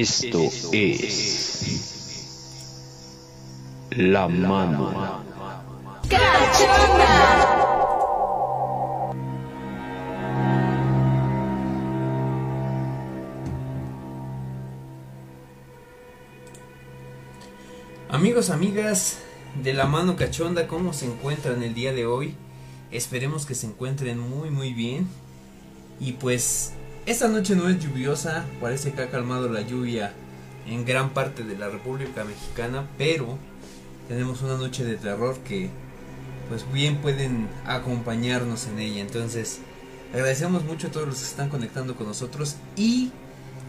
Esto es La Mano. Amigos, amigas de la mano cachonda, ¿cómo se encuentran el día de hoy? Esperemos que se encuentren muy muy bien. Y pues esta noche no es lluviosa, parece que ha calmado la lluvia en gran parte de la República Mexicana, pero tenemos una noche de terror que pues bien pueden acompañarnos en ella. Entonces, agradecemos mucho a todos los que están conectando con nosotros y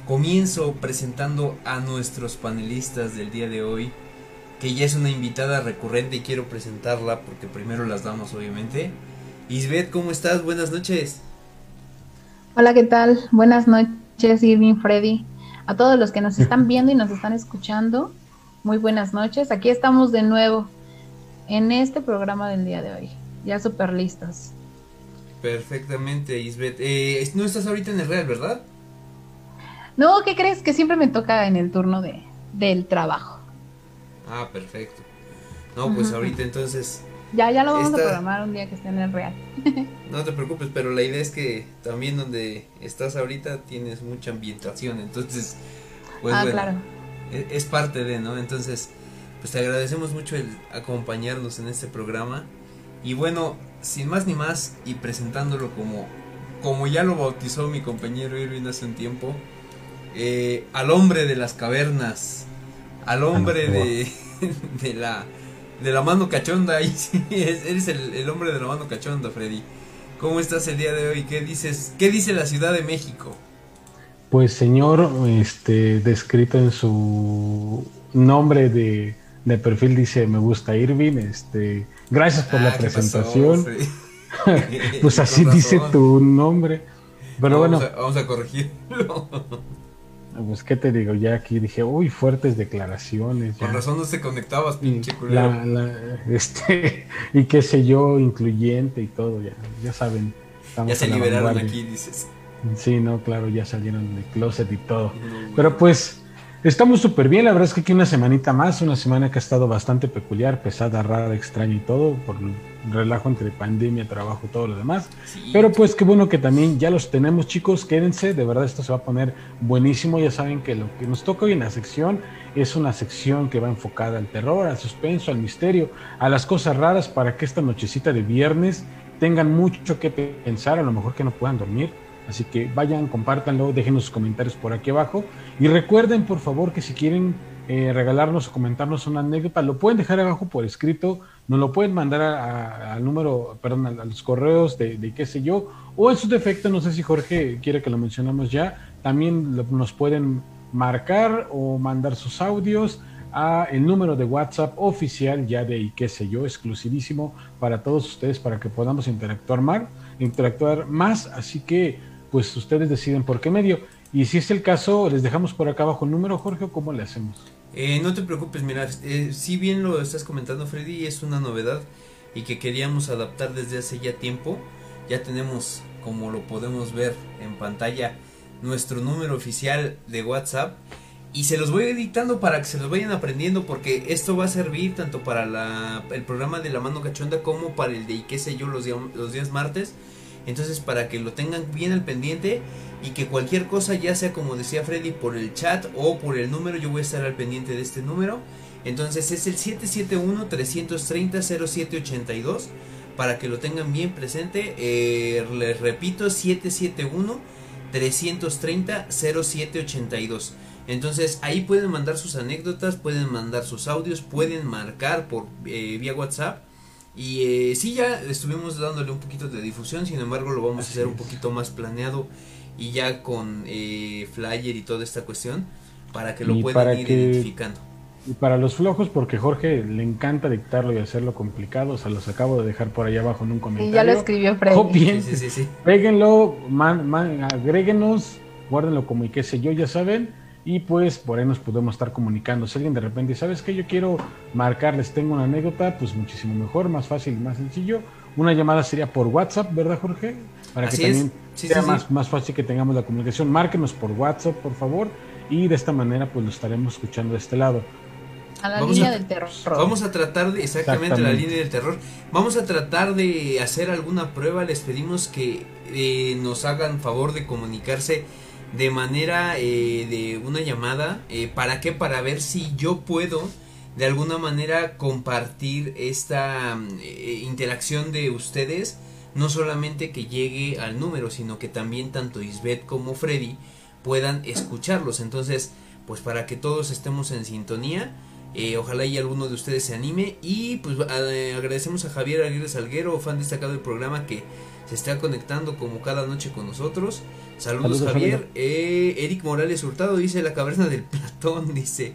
comienzo presentando a nuestros panelistas del día de hoy, que ya es una invitada recurrente y quiero presentarla porque primero las damos obviamente. Isbeth, ¿cómo estás? Buenas noches. Hola, ¿qué tal? Buenas noches, Irving, Freddy. A todos los que nos están viendo y nos están escuchando, muy buenas noches. Aquí estamos de nuevo en este programa del día de hoy. Ya súper listos. Perfectamente, Isbeth. Eh, no estás ahorita en el Real, ¿verdad? No, ¿qué crees? Que siempre me toca en el turno de, del trabajo. Ah, perfecto. No, pues ahorita entonces ya, ya lo vamos a programar un día que esté en el real. no te preocupes, pero la idea es que también donde estás ahorita tienes mucha ambientación, entonces, pues ah, claro. es, es, parte de, ¿no? Entonces, pues te agradecemos mucho el acompañarnos en este programa. Y bueno, sin más ni más, y presentándolo como, como ya lo bautizó mi compañero Irving hace un tiempo, eh, al hombre de las cavernas, al hombre de, de la de la mano cachonda. Ahí sí, eres el, hombre de la mano cachonda, Freddy. ¿Cómo estás el día de hoy? ¿Qué dices? ¿Qué dice la Ciudad de México? Pues señor, este, descrito en su nombre de, perfil dice me gusta Irving, este, gracias por la ah, presentación. pues así dice tu nombre. Pero bueno, vamos a corregirlo. Pues, ¿qué te digo? Ya aquí dije, uy, fuertes declaraciones. Con razón no se conectabas, pinche culero. este, y qué sé yo, incluyente y todo, ya, ya saben. Ya se liberaron aquí, dices. Sí, no, claro, ya salieron del closet y todo. Pero pues, Estamos súper bien, la verdad es que aquí una semanita más, una semana que ha estado bastante peculiar, pesada, rara, extraña y todo, por relajo entre pandemia, trabajo todo lo demás. Pero pues qué bueno que también ya los tenemos chicos, quédense, de verdad esto se va a poner buenísimo, ya saben que lo que nos toca hoy en la sección es una sección que va enfocada al terror, al suspenso, al misterio, a las cosas raras para que esta nochecita de viernes tengan mucho que pensar, a lo mejor que no puedan dormir Así que vayan, compártanlo, déjenos sus comentarios por aquí abajo. Y recuerden, por favor, que si quieren eh, regalarnos o comentarnos una anécdota, lo pueden dejar abajo por escrito, nos lo pueden mandar al número, perdón, a, los correos de, qué sé yo, o en su defecto, no sé si Jorge quiere que lo mencionamos ya, también nos pueden marcar o mandar sus audios a el número de WhatsApp oficial ya de y qué sé yo, exclusivísimo para todos ustedes para que podamos interactuar más, interactuar más, así que pues ustedes deciden por qué medio. Y si es el caso, les dejamos por acá abajo el número, Jorge, o cómo le hacemos. Eh, no te preocupes, mira, eh, si bien lo estás comentando, Freddy, es una novedad y que queríamos adaptar desde hace ya tiempo. Ya tenemos, como lo podemos ver en pantalla, nuestro número oficial de WhatsApp. Y se los voy editando para que se los vayan aprendiendo porque esto va a servir tanto para la, el programa de la mano cachonda como para el de qué sé yo los, los días martes entonces para que lo tengan bien al pendiente y que cualquier cosa ya sea como decía Freddy por el chat o por el número, yo voy a estar al pendiente de este número. Entonces es el 771-330-0782 para que lo tengan bien presente. Eh, les repito, 771-330-0782. Entonces ahí pueden mandar sus anécdotas, pueden mandar sus audios, pueden marcar por eh, vía WhatsApp y eh, sí, ya estuvimos dándole un poquito de difusión, sin embargo lo vamos a hacer un poquito más planeado y ya con eh, flyer y toda esta cuestión para que lo puedan ir identificando. Y para los flojos, porque Jorge le encanta dictarlo y hacerlo complicado, o sea, los acabo de dejar por ahí abajo en un comentario. Y ya lo escribió Freddy. sí, sí, sí, Péguenlo, man, agréguenos, guárdenlo como y qué sé yo, ya saben y pues por ahí nos podemos estar comunicando. Si alguien de repente, ¿sabes que Yo quiero marcarles, tengo una anécdota, pues muchísimo mejor, más fácil y más sencillo. Una llamada sería por WhatsApp, ¿verdad, Jorge? Para que también sea más, más fácil que tengamos la comunicación. Márquenos por WhatsApp, por favor. y de esta manera pues lo estaremos escuchando de este lado. A la línea del terror. Vamos a tratar de, exactamente, la línea del terror. Vamos a tratar de hacer alguna prueba. Les pedimos que eh, nos hagan favor de comunicarse de manera eh, de una llamada. Eh, ¿Para qué? Para ver si yo puedo de alguna manera compartir esta interacción de ustedes. No solamente que llegue al número, sino que también tanto Isbeth como Freddy puedan escucharlos. Entonces, pues para que todos estemos en sintonía eh, ojalá y alguno de ustedes se anime. Y pues agradecemos a Javier Aguirre Salguero, fan destacado del programa, que se está conectando como cada noche con nosotros. Saludos, Javier. Eh, Eric Morales Hurtado dice la caverna del Platón, dice.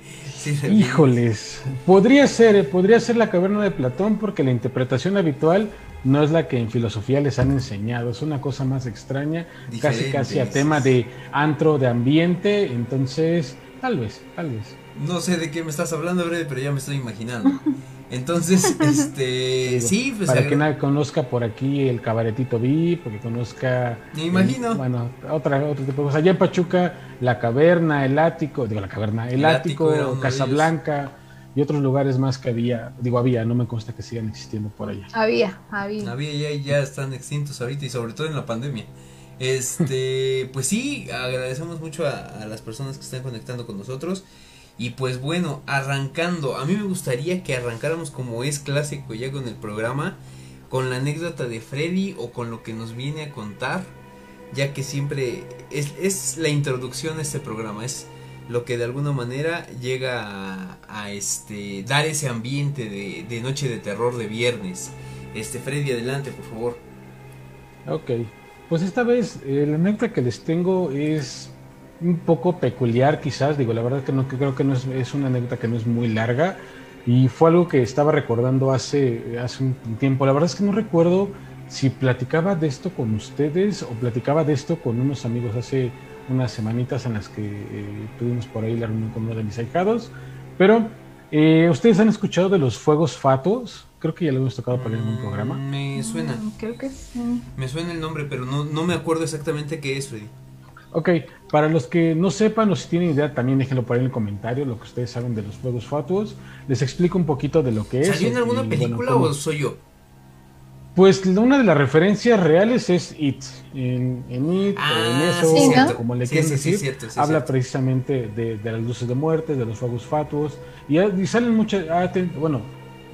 Híjoles, podría ser, eh, podría ser la caverna de Platón porque la interpretación habitual no es la que en filosofía les han enseñado, es una cosa más extraña, casi casi a tema de antro de ambiente, entonces tal vez, tal vez. No sé de qué me estás hablando, Brede, pero ya me estoy imaginando. Entonces, este, sí, pues para que nadie conozca por aquí el cabaretito VIP, porque conozca. Me imagino. bueno, otra, otro tipo de cosas. Allá en Pachuca, la caverna, el ático, digo la caverna, el, ático, ático Casablanca y otros lugares más que había, digo había, no me consta que sigan existiendo por allá. Había, había. Había ya, ya están extintos ahorita y sobre todo en la pandemia. Este, pues sí, agradecemos mucho a las personas que están conectando con nosotros. Y pues bueno, arrancando, a mí me gustaría que arrancáramos como es clásico ya con el programa, con la anécdota de Freddy o con lo que nos viene a contar, ya que siempre es, es la introducción a este programa, es lo que de alguna manera llega a, este dar ese ambiente de, de, noche de terror de viernes. Este Freddy, adelante, por favor. Ok, pues esta vez eh, la anécdota que les tengo es un poco peculiar quizás, digo, la verdad que no que creo que no es, es, una anécdota que no es muy larga y fue algo que estaba recordando hace, hace un tiempo. La verdad es que no recuerdo si platicaba de esto con ustedes o platicaba de esto con unos amigos hace unas semanitas en las que eh, tuvimos por ahí la reunión con uno de mis ahijados, pero eh, ¿ustedes han escuchado de los fuegos fatos? Creo que ya lo hemos tocado para en un programa. Me suena. Mm, creo que sí. Me suena el nombre, pero no, no me acuerdo exactamente qué es, Freddy. Ok, para los que no sepan o si tienen idea, también déjenlo por ahí en el comentario, lo que ustedes saben de los fuegos fatuos. Les explico un poquito de lo que es. ¿Salió en alguna película o soy yo? Pues una de las referencias reales es It. En, It o en ah, eso, como le quieren decir, habla precisamente de, las luces de muerte, de los fuegos fatuos. Y, salen muchas. Ah, bueno,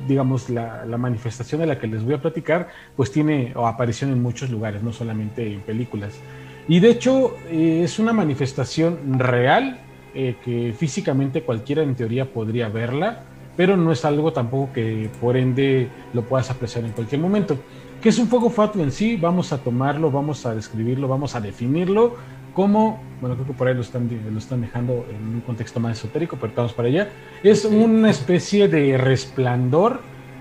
digamos, la, la, manifestación de la que les voy a platicar, pues tiene o aparición en muchos lugares, no solamente en películas. Y de hecho eh, es una manifestación real eh, que físicamente cualquiera en teoría podría verla, pero no es algo tampoco que por ende lo puedas apreciar en cualquier momento. ¿Qué es un fuego fatuo en sí? Vamos a tomarlo, vamos a describirlo, vamos a definirlo como, bueno, creo que por ahí lo están, lo están dejando en un contexto más esotérico, pero estamos para allá. Es una especie de resplandor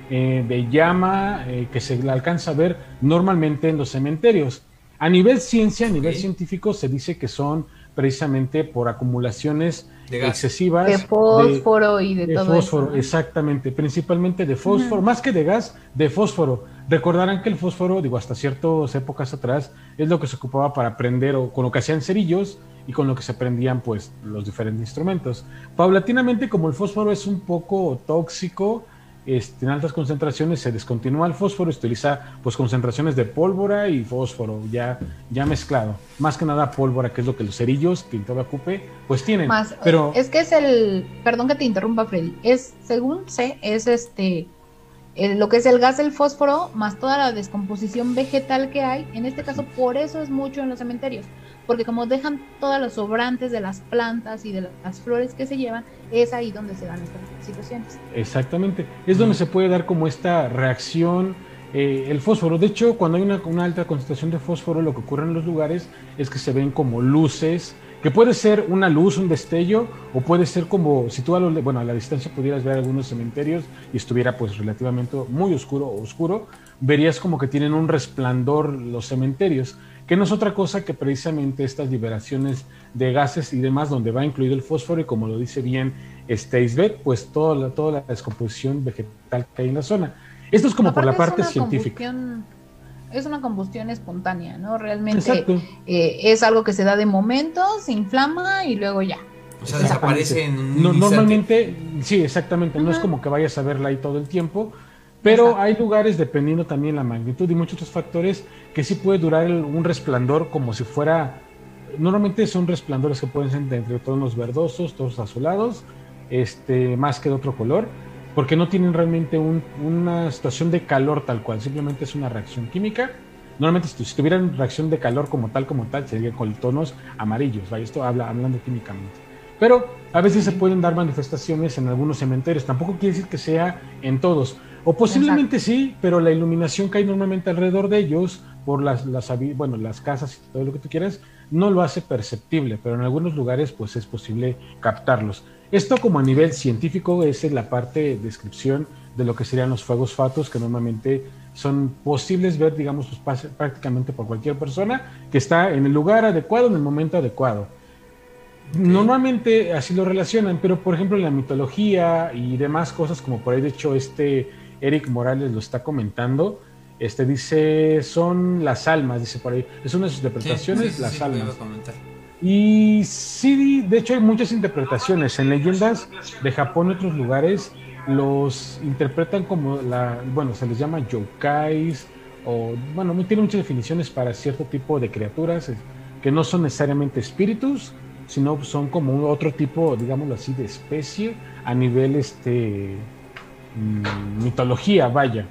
eh, de llama que se alcanza a ver normalmente en los cementerios. A nivel ciencia, a nivel científico, se dice que son precisamente por acumulaciones excesivas de fósforo y de, todo fósforo, exactamente, principalmente de fósforo, más que de gas, de fósforo. Recordarán que el fósforo, digo, hasta ciertas épocas atrás, es lo que se ocupaba para prender o con lo que hacían cerillos y con lo que se prendían pues los diferentes instrumentos. Paulatinamente, como el fósforo es un poco tóxico, este, en altas concentraciones se descontinúa el fósforo, se utiliza pues concentraciones de pólvora y fósforo ya, ya mezclado. Más que nada pólvora, que es lo que los cerillos que todo ocupe, pues tienen. Más, pero es que es el, perdón que te interrumpa Freddy, es, según sé, es este, lo que es el gas del fósforo más toda la descomposición vegetal que hay, en este caso por eso es mucho en los cementerios, porque como dejan todas los sobrantes de las plantas y de las flores que se llevan, es ahí donde se dan estas situaciones. Exactamente, es donde se puede dar como esta reacción. Eh, el fósforo, de hecho, cuando hay una, una, alta concentración de fósforo, lo que ocurre en los lugares es que se ven como luces, que puede ser una luz, un destello, o puede ser como, si tú a, lo, bueno, a la distancia pudieras ver algunos cementerios y estuviera pues relativamente muy oscuro o oscuro, verías como que tienen un resplandor los cementerios que no es otra cosa que precisamente estas liberaciones de gases y demás, donde va incluido el fósforo y como lo dice bien Stacevet, pues toda la, toda la descomposición vegetal que hay en la zona. Esto es como por la parte científica. Es una combustión espontánea, ¿no? Realmente eh, es algo que se da de momento, se inflama y luego ya. O sea, desaparece en un no, instante. Normalmente, sí, exactamente. No es como que vayas a verla ahí todo el tiempo. Pero Exacto. hay lugares, dependiendo también la magnitud y muchos otros factores, que sí puede durar el- un resplandor como si fuera. Normalmente son resplandores que pueden ser de entre tonos verdosos, tonos azulados, este, más que de otro color, porque no tienen realmente un- una situación de calor tal cual, simplemente es una reacción química. Normalmente, si, si tuvieran reacción de calor como tal, como tal, sería con tonos amarillos. ¿vale? Esto habla, hablando químicamente. Pero a veces se pueden dar manifestaciones en algunos cementerios. Tampoco quiere decir que sea en todos. O posiblemente sí, pero la iluminación que hay normalmente alrededor de ellos, por las, las, bueno, las casas y todo lo que tú quieras, no lo hace perceptible, pero en algunos lugares pues es posible captarlos. Esto como a nivel científico es en la parte de descripción de lo que serían los fuegos fatos, que normalmente son posibles ver, digamos, pues, prácticamente por cualquier persona que está en el lugar adecuado, en el momento adecuado. Normalmente así lo relacionan, pero por ejemplo en la mitología y demás cosas, como por ahí de hecho este Eric Morales lo está comentando, este dice, son las almas, dice por ahí, es una de sus interpretaciones, sí, sí, las sí, lo almas. Y sí, de hecho hay muchas interpretaciones. En leyendas de Japón y otros lugares los interpretan como la, bueno, se les llama yokais o, bueno, tiene muchas definiciones para cierto tipo de criaturas que no son necesariamente espíritus, sino son como otro tipo, digámoslo así, de especie a nivel este mm, mitología, vaya.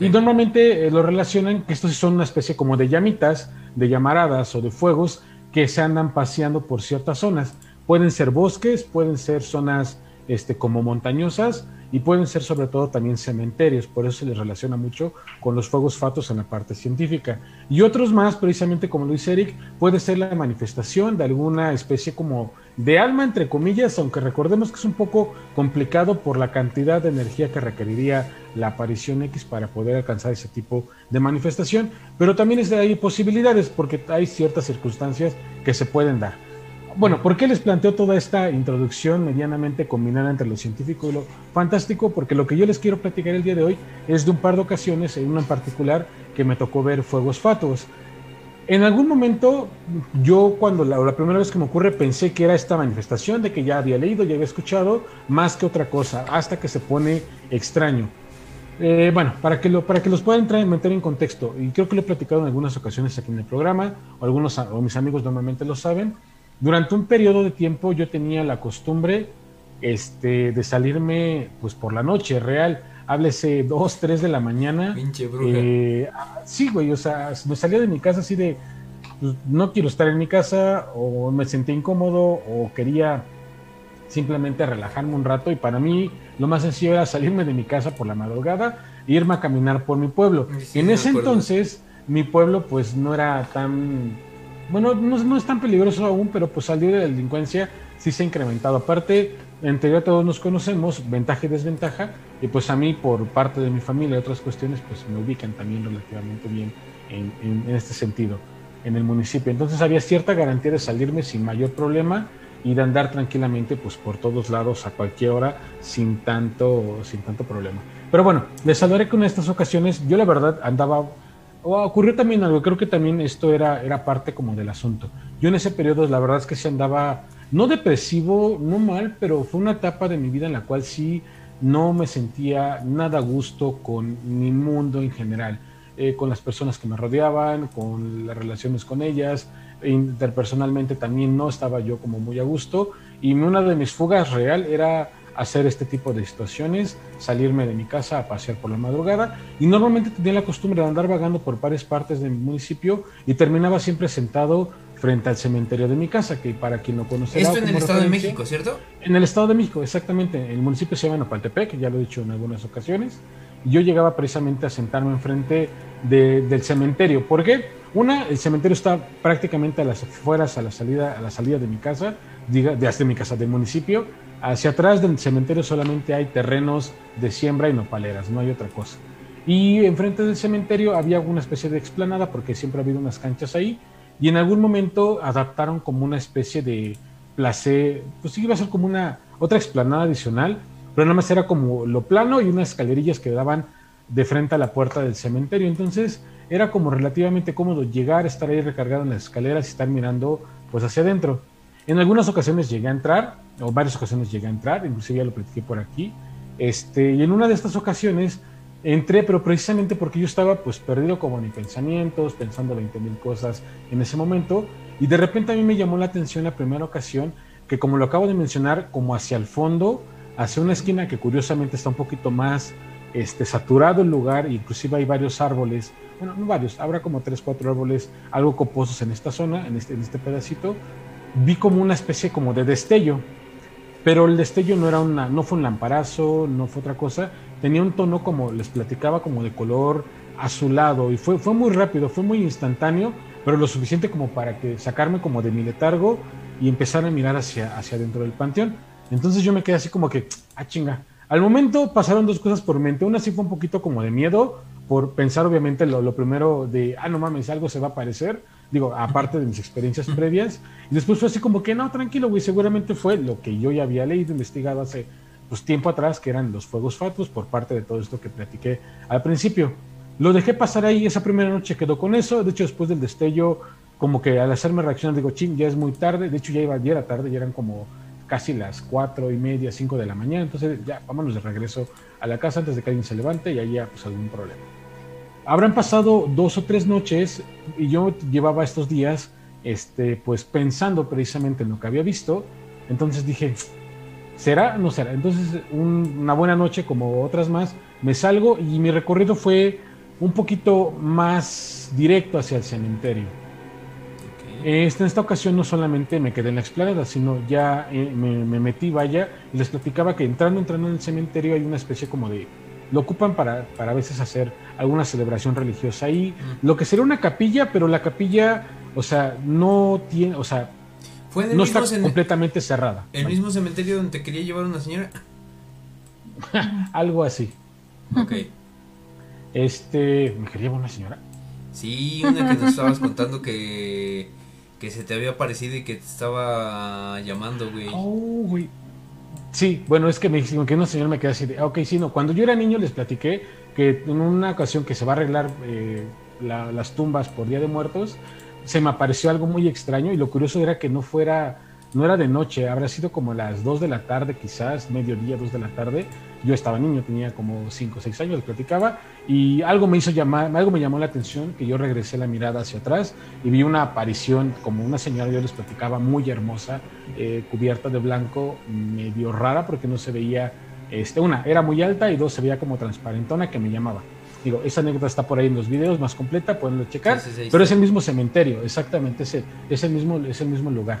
Y normalmente eh, lo relacionan que estos son una especie como de llamitas, de llamaradas o de fuegos que se andan paseando por ciertas zonas. Pueden ser bosques, pueden ser zonas este, como montañosas y pueden ser sobre todo también cementerios. Por eso se les relaciona mucho con los fuegos fatos en la parte científica. Y otros más, precisamente como lo dice Eric, puede ser la manifestación de alguna especie como de alma, entre comillas, aunque recordemos que es un poco complicado por la cantidad de energía que requeriría la aparición X para poder alcanzar ese tipo de manifestación, pero también es de ahí posibilidades porque hay ciertas circunstancias que se pueden dar. Bueno, ¿por qué les planteo toda esta introducción medianamente combinada entre lo científico y lo fantástico? Porque lo que yo les quiero platicar el día de hoy es de un par de ocasiones, en una en particular, que me tocó ver fuegos fatuos. En algún momento, yo cuando la, primera vez que me ocurre pensé que era esta manifestación de que ya había leído, ya había escuchado, más que otra cosa, hasta que se pone extraño. Eh, bueno, para que, lo, para que los pueda entrar, meter en contexto, y creo que lo he platicado en algunas ocasiones aquí en el programa, o algunos o mis amigos normalmente lo saben, durante un periodo de tiempo yo tenía la costumbre este, de salirme pues por la noche, real, háblese 2, 3 de la mañana. Pinche bruja. Eh, ah, sí, güey, o sea, me salía de mi casa así de, pues, no quiero estar en mi casa, o me sentí incómodo, o quería simplemente relajarme un rato, y para mí lo más sencillo era salirme de mi casa por la madrugada e irme a caminar por mi pueblo. Sí, en ese entonces, mi pueblo pues no era tan, bueno, no, no es tan peligroso aún, pero pues salir de la delincuencia sí se ha incrementado. Aparte, en teoría todos nos conocemos, ventaja y desventaja, y pues a mí por parte de mi familia y otras cuestiones, pues me ubican también relativamente bien en, en- en este sentido, en el municipio. Entonces había cierta garantía de salirme sin mayor problema y de andar tranquilamente pues por todos lados a cualquier hora sin tanto, sin tanto problema. Pero bueno, les hablaré que en estas ocasiones yo la verdad andaba o ocurrió también algo, creo que también esto era, era parte como del asunto. Yo en ese periodo la verdad es que sí andaba, no depresivo, no mal, pero fue una etapa de mi vida en la cual sí no me sentía nada a gusto con mi mundo en general, eh, con las personas que me rodeaban, con las relaciones con ellas, interpersonalmente también no estaba yo como muy a gusto. Y una de mis fugas real era hacer este tipo de situaciones, salirme de mi casa a pasear por la madrugada. Y normalmente tenía la costumbre de andar vagando por varias partes de mi municipio y terminaba siempre sentado frente al cementerio de mi casa, que para quien no conoce Esto en el Estado de México, ¿cierto? En el Estado de México, exactamente. El municipio se llama Nopaltepec, ya lo he dicho en algunas ocasiones. Yo llegaba precisamente a sentarme enfrente de- del cementerio. ¿Por qué? Una, el cementerio está prácticamente a las afueras, a la salida, a la salida de mi casa, diga, de, de mi casa, del municipio. Hacia atrás del cementerio solamente hay terrenos de siembra y nopaleras, no hay otra cosa. Y enfrente del cementerio había una especie de explanada, porque siempre ha habido unas canchas ahí, y en algún momento adaptaron como una especie de placer, pues sí iba a ser como una otra explanada adicional, pero nada más era como lo plano y unas escalerillas que daban de frente a la puerta del cementerio. Entonces era como relativamente cómodo llegar, estar ahí recargado en las escaleras y estar mirando pues hacia adentro. En algunas ocasiones llegué a entrar, o varias ocasiones llegué a entrar, inclusive ya lo platiqué por aquí. Este, y en una de estas ocasiones entré, pero precisamente porque yo estaba pues perdido como en pensamientos, pensando 20 mil cosas en ese momento. Y de repente a mí me llamó la atención la primera ocasión que como lo acabo de mencionar, como hacia el fondo, hacia una esquina que curiosamente está un poquito más este, saturado el lugar, inclusive hay varios árboles, bueno, no varios, habrá como tres, cuatro árboles algo coposos en esta zona, en este, en este pedacito, vi como una especie como de destello, pero el destello no era una, no fue un lamparazo, no fue otra cosa, tenía un tono como les platicaba, como de color azulado, y fue, fue muy rápido, fue muy instantáneo, pero lo suficiente como para que sacarme como de mi letargo y empezar a mirar hacia, hacia dentro del panteón. Entonces yo me quedé así como que, ah, chinga. Al momento pasaron dos cosas por mente. Una sí fue un poquito como de miedo, por pensar obviamente lo, lo primero de, ah, no mames, algo se va a aparecer. Digo, aparte de mis experiencias previas. Y después fue así como que, no, tranquilo, güey, seguramente fue lo que yo ya había leído, investigado hace pues, tiempo atrás, que eran los fuegos fatuos por parte de todo esto que platiqué al principio. Lo dejé pasar ahí, esa primera noche quedó con eso. De hecho, después del destello, como que al hacerme reaccionar, digo, ching, ya es muy tarde. De hecho, ya iba, ya era tarde, ya eran como casi las cuatro y media, cinco de la mañana. Entonces, ya vámonos de regreso a la casa antes de que alguien se levante y haya pues algún problema. Habrán pasado dos o tres noches y yo llevaba estos días, este, pues pensando precisamente en lo que había visto. Entonces dije, ¿será? No será. Entonces, un- una buena noche, como otras más, me salgo y mi recorrido fue un poquito más directo hacia el cementerio. Este, en esta ocasión no solamente me quedé en la explanada, sino ya eh, me, me metí, vaya, y les platicaba que entrando, entrando en el cementerio hay una especie como de... Lo ocupan para, para a veces hacer alguna celebración religiosa ahí, Mm. lo que sería una capilla, pero la capilla, o sea, no tiene, o sea, Fue no mismo, está completamente cerrada. el mismo cementerio donde te quería llevar una señora. Algo así. Ok. Este, ¿me quería llevar una señora? Sí, una que nos estabas contando que, que se te había aparecido y que te estaba llamando, güey. Oh, güey. Sí, bueno, es que me dijeron que una señora me quedé así de, ah, ok, sí, no. Cuando yo era niño les platiqué que en una ocasión que se va a arreglar eh, la- las tumbas por Día de Muertos, se me apareció algo muy extraño y lo curioso era que no fuera, no era de noche, habrá sido como las 2 de la tarde, quizás, mediodía, 2 de la tarde. Yo estaba niño, tenía como 5 o 6 años, platicaba, y algo me hizo llamar, algo me llamó la atención, que yo regresé la mirada hacia atrás y vi una aparición como una señora, yo les platicaba, muy hermosa, eh, cubierta de blanco, medio rara porque no se veía, este, una, era muy alta y dos, se veía como transparentona que me llamaba. Digo, esa anécdota está por ahí en los videos, más completa, pueden checar, Sí, sí, sí, pero es el mismo cementerio, exactamente, ese, es, el mismo, es el mismo lugar.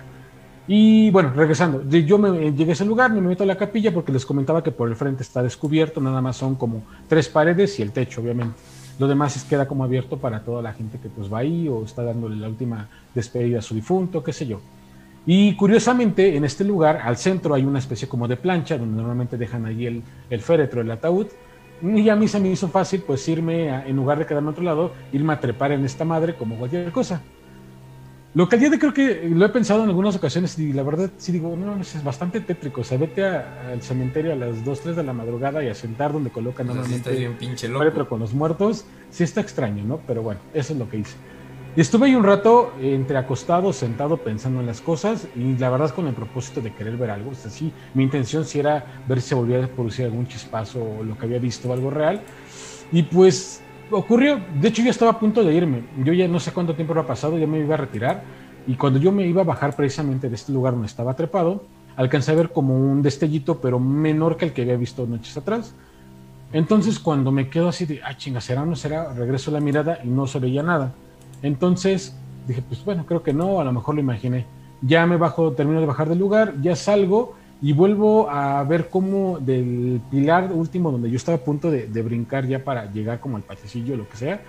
Y bueno, regresando, yo me llegué a ese lugar, me meto a la capilla porque les comentaba que por el frente está descubierto, nada más son como tres paredes y el techo, obviamente. Lo demás es, queda como abierto para toda la gente que pues va ahí o está dándole la última despedida a su difunto, qué sé yo. Y curiosamente, en este lugar, al centro hay una especie como de plancha donde normalmente dejan ahí el, el féretro, el ataúd. Y a mí se me hizo fácil, pues irme, a- en lugar de quedarme a otro lado, irme a trepar en esta madre como cualquier cosa. Lo que al día de creo que lo he pensado en algunas ocasiones y la verdad sí digo, no, no, es bastante tétrico. O sea, vete al cementerio a las 2, 3 de la madrugada y a sentar donde colocan sí normalmente estás bien pinche loco. con los muertos. Sí está extraño, ¿no? Pero bueno, eso es lo que hice. Y estuve ahí un rato eh, entre acostado, sentado, pensando en las cosas y la verdad con el propósito de querer ver algo. O sea, sí, mi intención sí era ver si se volvía a producir algún chispazo o lo que había visto algo real. Y pues ocurrió, de hecho yo estaba a punto de irme, yo ya no sé cuánto tiempo había pasado, ya me iba a retirar y cuando yo me iba a bajar precisamente de este lugar donde estaba trepado, alcancé a ver como un destellito pero menor que el que había visto noches atrás. Entonces cuando me quedo así de, ah chinga, será o no será, regreso la mirada y no se veía nada. Entonces dije, pues bueno, creo que no, a lo mejor lo imaginé. Ya me bajo, termino de bajar del lugar, ya salgo y vuelvo a ver cómo del pilar último donde yo estaba a punto de, de brincar ya para llegar como al patecillo o lo que sea,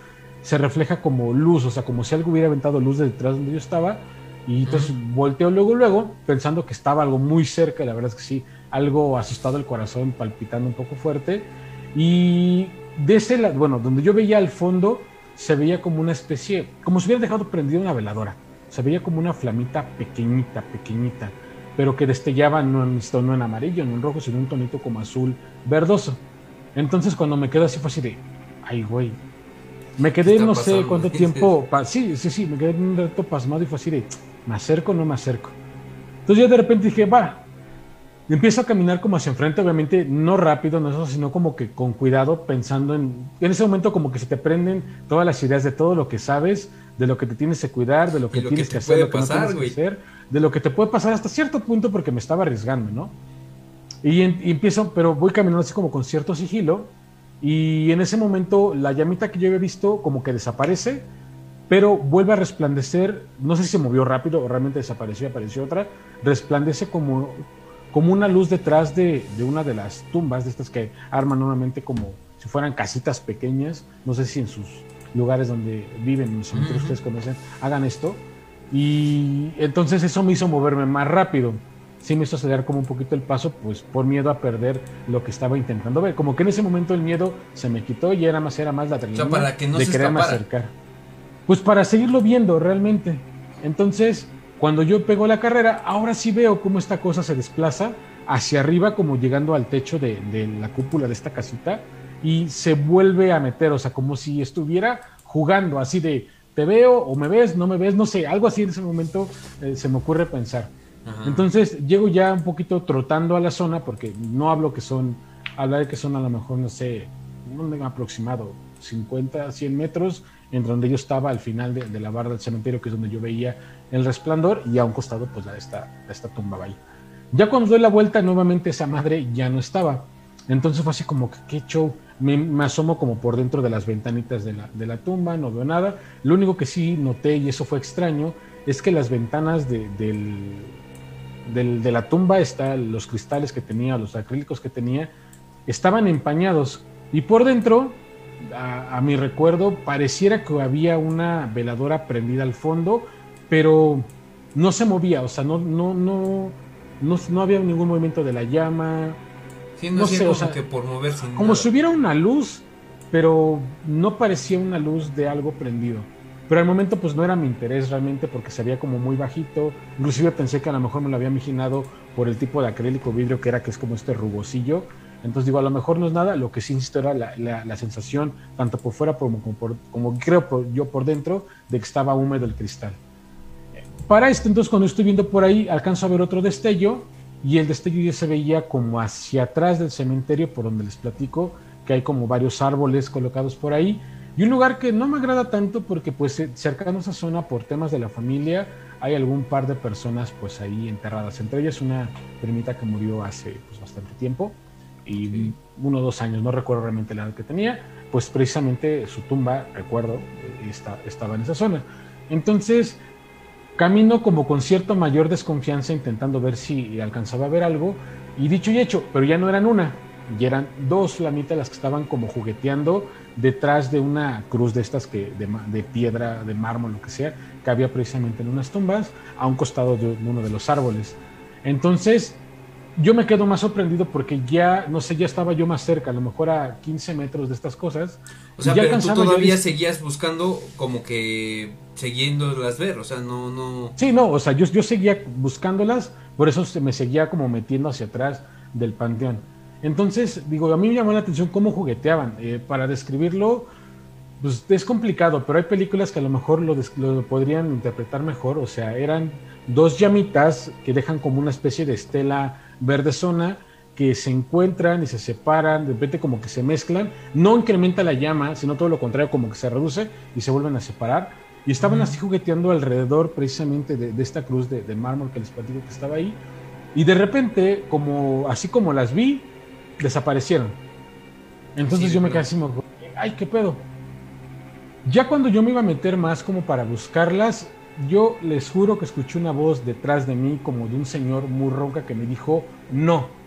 se refleja como luz, o sea, como si algo hubiera aventado luz de detrás donde yo estaba. Y entonces volteo luego, luego, pensando que estaba algo muy cerca, y la verdad es que sí, algo asustado el corazón, palpitando un poco fuerte. Y de ese lado, bueno, donde yo veía al fondo, se veía como una especie, como si hubiera dejado prendida una veladora. Se veía como una flamita pequeñita, pequeñita, pero que destellaba no en, no en amarillo, no en rojo, sino un tonito como azul verdoso. Entonces cuando me quedo así fue así de, ay güey. Me ¿Qué quedé no sé cuánto tiempo, sí, sí, sí, me quedé un rato pasmado y fue así de, me acerco o no me acerco. Entonces yo de repente dije, va, empiezo a caminar como hacia enfrente, obviamente no rápido, no eso, sino como que con cuidado, pensando en, en ese momento como que se te prenden todas las ideas de todo lo que sabes, de lo que te tienes que cuidar, de lo que lo tienes que que, hacer, lo que pasar, no tienes güey. que hacer, de lo que te puede pasar hasta cierto punto porque me estaba arriesgando, ¿no? Y, en- y empiezo, pero voy caminando así como con cierto sigilo y en ese momento la llamita que yo había visto como que desaparece, pero vuelve a resplandecer, no sé si se movió rápido o realmente desapareció y apareció otra, resplandece como, como una luz detrás de, de una de las tumbas, de estas que arman normalmente como si fueran casitas pequeñas, no sé si en sus lugares donde viven, en los cementerios ustedes conocen, hagan esto. Y entonces eso me hizo moverme más rápido. Sí me hizo acelerar como un poquito el paso, pues por miedo a perder lo que estaba intentando ver. Como que en ese momento el miedo se me quitó y era más, era más la adrenalina para que no de se quererme escapara. acercar. Pues para seguirlo viendo realmente. Entonces, cuando yo pego la carrera, ahora sí veo cómo esta cosa se desplaza hacia arriba, como llegando al techo de, de la cúpula de esta casita, y se vuelve a meter, o sea, como si estuviera jugando, así de, te veo o me ves, no me ves, no sé, algo así en ese momento eh, se me ocurre pensar. Ajá. Entonces llego ya un poquito trotando a la zona, porque no hablo que son, hablar que son a lo mejor, no sé, un aproximado 50, 100 metros, entre donde yo estaba al final de, de la barra del cementerio, que es donde yo veía el resplandor, y a un costado, pues la de esta, tumba ahí. Ya cuando doy la vuelta, nuevamente esa madre ya no estaba. Entonces fue así como que, qué show. Me, me asomo como por dentro de las ventanitas de la, de la tumba, no veo nada. Lo único que sí noté, y eso fue extraño, es que las ventanas de, del, del- de la tumba, está, los cristales que tenía, los acrílicos que tenía, estaban empañados. Y por dentro, a, a mi recuerdo, pareciera que había una veladora prendida al fondo, pero no se movía, o sea, no, no, no, no, no había ningún movimiento de la llama, Sí, no, no sé, o como sea, que por moverse. como nada. si hubiera una luz, pero no parecía una luz de algo prendido. Pero al momento pues no era mi interés realmente porque se veía como muy bajito. Inclusive pensé que a lo mejor me lo había imaginado por el tipo de acrílico vidrio que era, que es como este rugosillo. Entonces digo, a lo mejor no es nada, lo que sí insisto era la, la- la sensación, tanto por fuera como, como, por, como creo por- yo por dentro, de que estaba húmedo el cristal. Para esto, entonces, cuando estoy viendo por ahí, alcanzo a ver otro destello y el destello ya se veía como hacia atrás del cementerio, por donde les platico, que hay como varios árboles colocados por ahí. Y un lugar que no me agrada tanto porque pues eh, cercano a esa zona por temas de la familia hay algún par de personas pues ahí enterradas. Entre ellas una primita que murió hace pues, bastante tiempo y Sí. uno o dos años, no recuerdo realmente la edad que tenía, pues precisamente su tumba, recuerdo, eh, está- estaba en esa zona. Entonces, camino como con cierta mayor desconfianza intentando ver si alcanzaba a ver algo y dicho y hecho, pero ya no eran una, ya eran dos flamitas las que estaban como jugueteando detrás de una cruz de estas que de, de piedra, de mármol, lo que sea, que había precisamente en unas tumbas a un costado de uno de los árboles. Entonces, yo me quedo más sorprendido porque ya, no sé, ya estaba yo más cerca, a lo mejor a 15 metros de estas cosas. O sea, Ya pero tú todavía seguías buscando como que siguiéndolas ver, o sea, no, no... Sí, no, o sea, yo, yo seguía buscándolas, por eso se me seguía como metiendo hacia atrás del panteón. Entonces, digo, a mí me llamó la atención cómo jugueteaban. Eh, para describirlo, pues es complicado, pero hay películas que a lo mejor lo, lo podrían interpretar mejor. O sea, eran dos llamitas que dejan como una especie de estela verde zona que se encuentran y se separan, de repente como que se mezclan, no incrementa la llama, sino todo lo contrario, como que se reduce y se vuelven a separar. Y estaban así jugueteando alrededor precisamente de, de esta cruz de, de mármol que les platico que estaba ahí. Y de repente, como así como las vi, desaparecieron. Entonces Sí, yo me quedé así, ay, qué pedo. Ya cuando yo me iba a meter más como para buscarlas, yo les juro que escuché una voz detrás de mí como de un señor muy ronca que me dijo, no.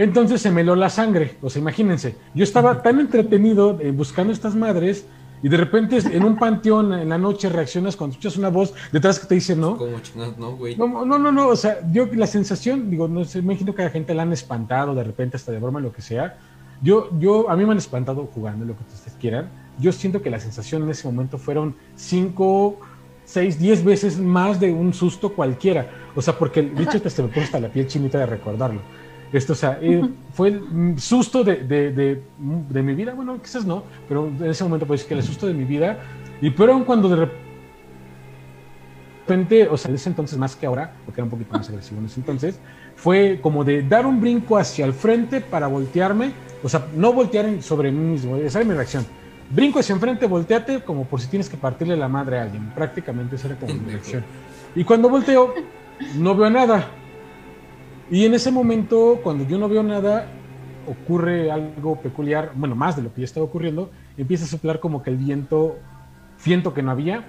Entonces se me heló la sangre, o sea, imagínense, yo estaba tan entretenido eh, buscando estas madres y de repente en un panteón en la noche reaccionas cuando escuchas una voz detrás que te dice no. No, güey. No, no, no, no, o sea, yo la sensación, digo, no sé, imagino que a la gente la han espantado de repente hasta de broma, lo que sea. Yo, yo, a mí me han espantado jugando, lo que ustedes quieran. Yo siento que la sensación en ese momento fueron cinco, seis, diez veces más de un susto cualquiera. O sea, porque de hecho hasta se me puso hasta la piel chinita de recordarlo. Esto, o sea, eh, fue el susto de, de, de, de mi vida, bueno, quizás no, pero en ese momento decir que el susto de mi vida. Y pero aun cuando de repente repente, o sea, en ese entonces más que ahora, porque era un poquito más agresivo en ese entonces, fue como de dar un brinco hacia el frente para voltearme, o sea, no voltear sobre mí mismo, esa era mi reacción. Brinco hacia enfrente, volteate como por si tienes que partirle la madre a alguien. Prácticamente esa era como mi reacción. Y cuando volteo, no veo nada. Y en ese momento, cuando yo no veo nada, ocurre algo peculiar, bueno, más de lo que ya estaba ocurriendo, empieza a soplar como que el viento, viento que no había,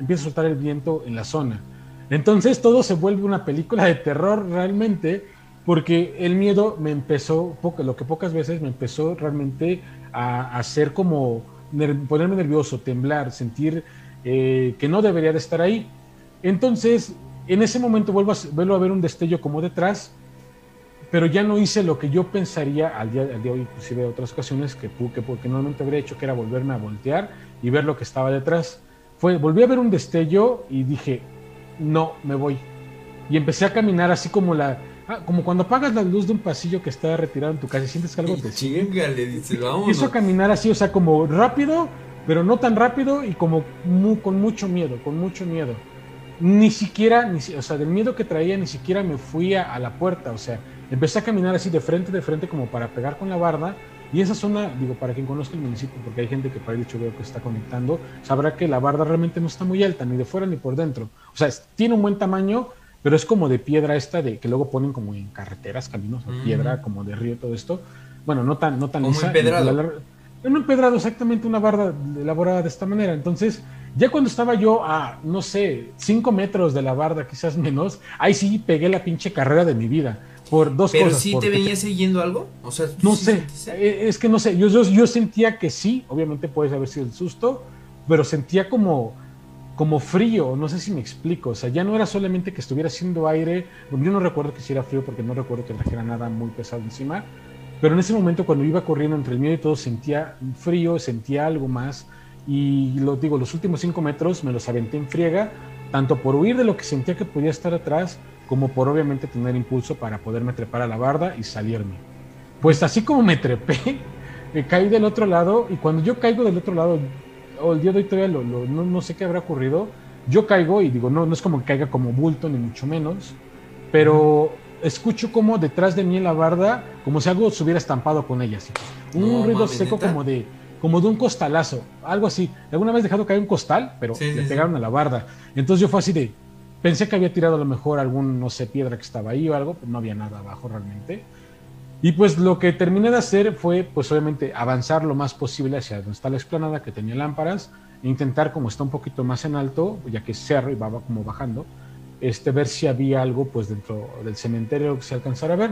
empieza a soltar el viento en la zona. Entonces todo se vuelve una película de terror realmente, porque el miedo me empezó, lo que pocas veces me empezó realmente a hacer como ponerme nervioso, temblar, sentir eh, que no debería de estar ahí. Entonces, en ese momento vuelvo a, vuelvo a ver un destello como detrás, pero ya no hice lo que yo pensaría al día, al día de hoy, inclusive en otras ocasiones, que, que, que normalmente habría hecho, que era volverme a voltear y ver lo que estaba detrás. Fue, volví a ver un destello y dije, no, me voy. Y empecé a caminar así como la, ah, como cuando apagas la luz de un pasillo que está retirado en tu casa y sientes que algo te sigue. le dice, vamos. A caminar así, o sea, como rápido, pero no tan rápido y como con mucho miedo, con mucho miedo. Ni siquiera, ni, o sea, del miedo que traía, ni siquiera me fui a, a la puerta, o sea, empecé a caminar así de frente, de frente, como para pegar con la barda y esa zona, digo, para quien conozca el municipio, porque hay gente que para el dicho veo que está conectando, sabrá que la barda realmente no está muy alta, ni de fuera ni por dentro. O sea, tiene un buen tamaño, pero es como de piedra esta de que luego ponen como en carreteras, caminos, piedra como de río, todo esto. Bueno, no tan, no tan como empedrado. Un empedrado, exactamente una barda elaborada de esta manera. Entonces, ya cuando estaba yo a, no sé, cinco metros de la barda, quizás menos, ahí sí pegué la pinche carrera de mi vida por dos ¿Pero cosas. sí te venía siguiendo algo? O sea, no sé, eh, es que no sé, yo, yo, sentía que sí, obviamente puede haber sido el susto, pero sentía como, como frío, no sé si me explico, o sea, ya no era solamente que estuviera haciendo aire, yo no recuerdo que hiciera frío porque no recuerdo que trajera nada muy pesado encima, pero en ese momento cuando iba corriendo entre el miedo y todo sentía frío, sentía algo más. Y lo digo, los últimos cinco metros me los aventé en friega, tanto por huir de lo que sentía que podía estar atrás, como por obviamente tener impulso para poderme trepar a la barda y salirme. Pues así como me trepé, me caí del otro lado y cuando yo caigo del otro lado, o el día de hoy todavía no, sé qué habrá ocurrido, yo caigo y digo, no, no es como que caiga como bulto ni mucho menos, pero escucho como detrás de mí en la barda, como si algo se hubiera estampado con ella, así, un ruido seco como de como de un costalazo, algo así. Alguna vez dejado caer un costal, pero le pegaron a la barda. Entonces yo fue así de, Pensé que había tirado a lo mejor algún, no sé, piedra que estaba ahí o algo, pero no había nada abajo realmente. Y pues lo que terminé de hacer fue, pues obviamente, avanzar lo más posible hacia donde está la explanada que tenía lámparas, e intentar, como está un poquito más en alto, ya que es cerro y va como bajando, este, ver si había algo pues dentro del cementerio que se alcanzara a ver.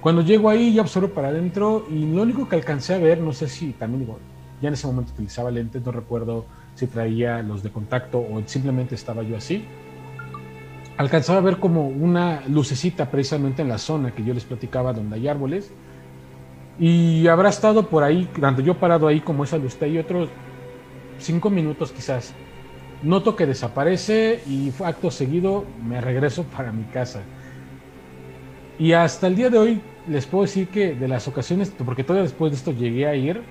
Cuando llego ahí ya observo para adentro y lo único que alcancé a ver, no sé si también digo, ya en ese momento utilizaba lentes, no recuerdo si traía los de contacto o simplemente estaba yo así alcanzaba a ver como una lucecita precisamente en la zona que yo les platicaba donde hay árboles. Y habrá estado por ahí, tanto yo parado ahí como esa luz, y otros cinco minutos quizás. Noto que desaparece y acto seguido me regreso para mi casa. Y hasta el día de hoy les puedo decir que de las ocasiones, porque todavía después de esto llegué a ir,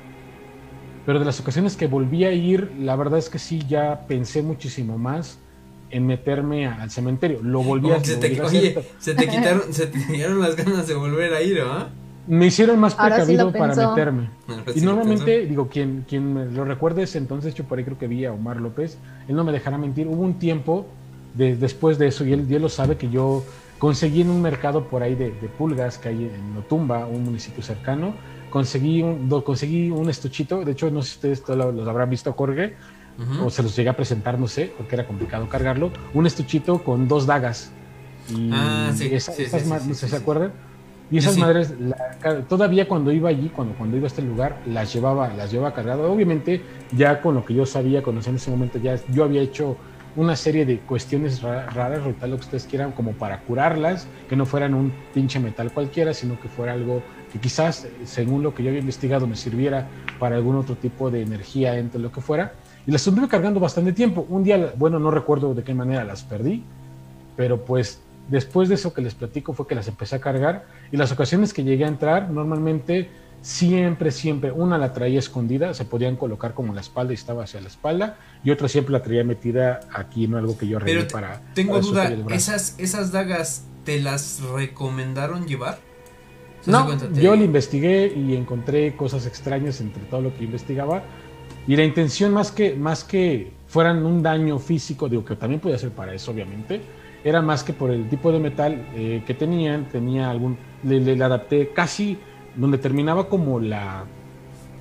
pero de las ocasiones que volví a ir, la verdad es que sí, ya pensé muchísimo más en meterme al cementerio. Lo volví a, se te, oye, se te quitaron, se te quitaron las ganas de volver a ir, ¿ah? Me hicieron más precavido para meterme. y normalmente, digo, quien, quien me lo recuerde es entonces, yo por ahí creo que vi a Omar López, él no me dejará mentir, hubo un tiempo de, después de eso, y él, él, lo sabe, que yo conseguí en un mercado por ahí de, pulgas que hay en Notumba, un municipio cercano, conseguí un, conseguí un estuchito, de hecho no sé si ustedes los habrán visto, Jorge, o se los llegué a presentar, no sé, porque era complicado cargarlo, un estuchito con dos dagas. Y ah, sí, esas no sé se acuerdan. Y esas madres, todavía cuando iba allí, cuando, cuando iba a este lugar, las llevaba, las llevaba cargado. Obviamente, ya con lo que yo sabía, conocía en ese momento, ya yo había hecho una serie de cuestiones raras, o tal lo que ustedes quieran, como para curarlas, que no fueran un pinche metal cualquiera, sino que fuera algo que quizás, según lo que yo había investigado, me sirviera para algún otro tipo de energía, entre lo que fuera. Y las estuve cargando bastante tiempo. Un día, bueno, no recuerdo de qué manera las perdí, pero pues después de eso que les platico fue que las empecé a cargar y las ocasiones que llegué a entrar, normalmente siempre, siempre, una la traía escondida, se podían colocar como en la espalda y estaba hacia la espalda, y otra siempre la traía metida aquí en algo que yo arreglé Pero para. tengo para duda. ¿esas, ¿esas dagas te las recomendaron llevar? ¿Se No, yo le investigué y encontré cosas extrañas entre todo lo que investigaba. Y la intención, más que, más que fueran un daño físico, digo que también podía ser para eso, obviamente, era más que por el tipo de metal eh, que tenían, tenía algún. Le, le- le adapté casi donde terminaba como la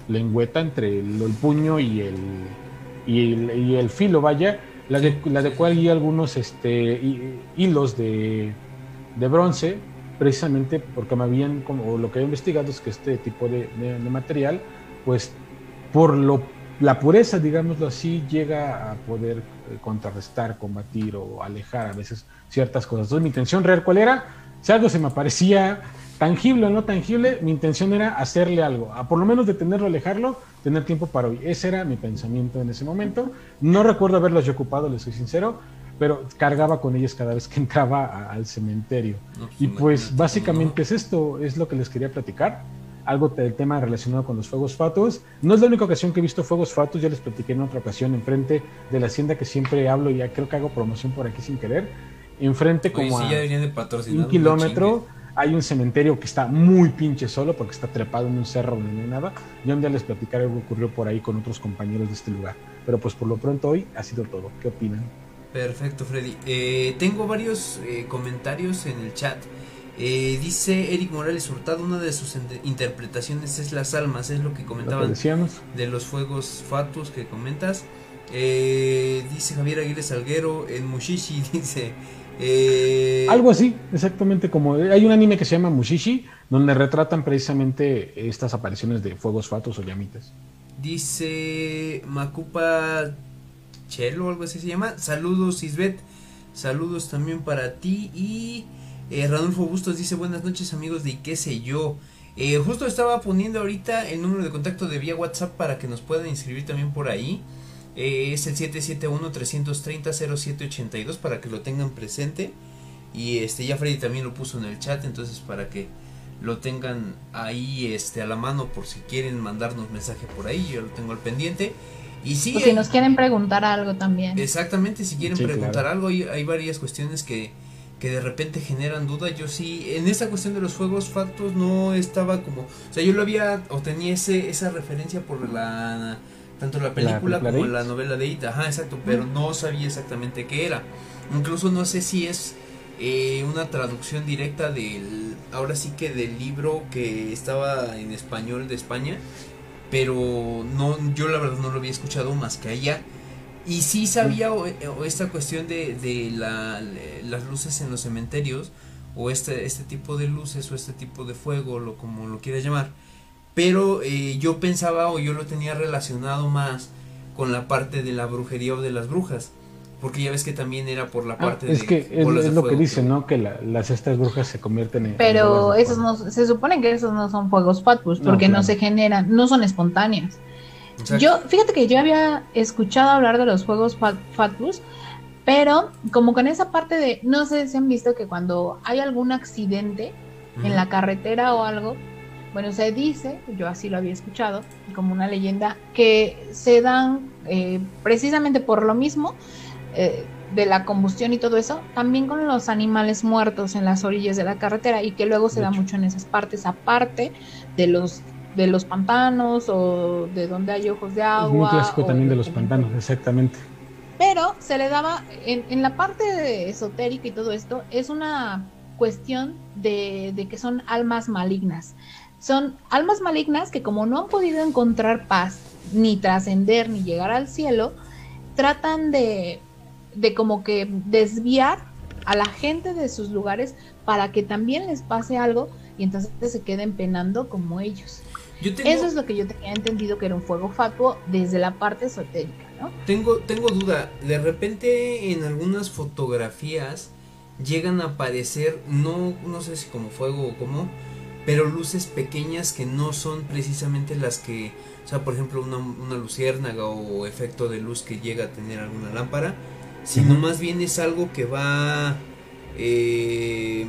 lengüeta entre el, el puño y el, y el, y el filo, vaya. La de, la de cual guía algunos este, hi- hilos de, de bronce, precisamente porque me habían, como lo que he investigado es que este tipo de material, pues por lo, la pureza, digámoslo así, llega a poder eh, contrarrestar, combatir o alejar a veces ciertas cosas. Entonces mi intención real, ¿cuál era? Si algo se me parecía tangible o no tangible, mi intención era hacerle algo, a por lo menos detenerlo, alejarlo, tener tiempo para hoy. Ese era mi pensamiento en ese momento. No recuerdo haberlos yo ocupado, les soy sincero, pero cargaba con ellas cada vez que entraba a- al cementerio. No, pues, Y pues básicamente es esto, es lo que les quería platicar. Algo del tema relacionado con los fuegos fatuos. No es la única ocasión que he visto fuegos fatuos, ya les platiqué en otra ocasión, enfrente de la hacienda que siempre hablo y ya creo que hago promoción por aquí sin querer. Enfrente. Oye, como sí, a un kilómetro hay un cementerio que está muy pinche solo porque está trepado en un cerro donde no hay nada. Ya un día les platicaré algo que ocurrió por ahí con otros compañeros de este lugar. Pero pues por lo pronto hoy ha sido todo. ¿Qué opinan? Perfecto, Freddy. Eh, tengo varios eh, comentarios en el chat. Eh, dice Eric Morales Hurtado, una de sus interpretaciones es las almas, es lo que comentaban de los fuegos fatus que comentas. Eh, dice Javier Aguirre Salguero en Mushishi, dice... eh, Algo así, exactamente como hay un anime que se llama Mushishi, donde retratan precisamente estas apariciones de fuegos fatos o llamitas. Dice Macupa Chelo, algo así se llama. Saludos, Isbet. Saludos también para ti. Y eh, Ranulfo Bustos dice: Buenas noches, amigos de ¿Y qué sé yo. Eh, justo estaba poniendo ahorita el número de contacto de vía WhatsApp para que nos puedan inscribir también por ahí. Eh, es el 771-330-0782 para que lo tengan presente. Y este ya Freddy también lo puso en el chat, entonces para que lo tengan ahí este a la mano por si quieren mandarnos mensaje por ahí, yo lo tengo al pendiente. Y sí, O si hay- nos quieren preguntar algo también. exactamente, si quieren Sí, preguntar claro. algo, hay, hay varias cuestiones que, que de repente generan duda. Yo sí, en esta cuestión de los fuegos factos no estaba como, o sea, yo lo había o tenía ese, esa referencia por la tanto la película como la novela de It, ajá, exacto, pero no sabía exactamente qué era. Incluso no sé si es eh, una traducción directa del, ahora sí que del libro que estaba en español de España, pero no, yo la verdad no lo había escuchado más que allá. Y sí sabía o, o esta cuestión de, de la, las luces en los cementerios, o este, este tipo de luces, o este tipo de fuego, lo como lo quieras llamar. Pero eh, yo pensaba o yo lo tenía relacionado más con la parte de la brujería o de las brujas. Porque ya ves que también era por la Ah, parte es de que es, bolas es de lo que dicen, ¿no? Que la- las estas brujas se convierten en. Pero esos no, se supone que esos no son fuegos fatus, No, porque no, claro. se generan, no son Yo, fíjate que yo había escuchado hablar de los fuegos fa- fatus, pero como con esa parte de, no sé si han visto que cuando hay algún accidente en la carretera o algo, bueno, se dice, yo así lo había escuchado, como una leyenda, que se dan eh, precisamente por lo mismo eh, de la combustión y todo eso, también con los animales muertos en las orillas de la carretera y que luego se De da hecho. mucho en esas partes, aparte de los de los pantanos o de donde hay ojos de Es agua. muy clásico también de lo los pantanos, exactamente. pero se le daba, en, en la parte esotérica y todo esto, es una cuestión de, de que son almas malignas. Son almas malignas que como no han podido encontrar paz, ni trascender, ni llegar al cielo, tratan de, de como que desviar a la gente de sus lugares para que también les pase algo y entonces se queden penando como ellos. Yo tengo, Eso es lo que yo tenía entendido que era un fuego fatuo desde la parte esotérica, ¿no? Tengo, tengo duda. De repente en algunas fotografías llegan a aparecer, no, no sé si como fuego o como, pero luces pequeñas que no son precisamente las que, o sea, por ejemplo, una, una luciérnaga o efecto de luz que llega a tener alguna lámpara, sino más bien es algo que va eh,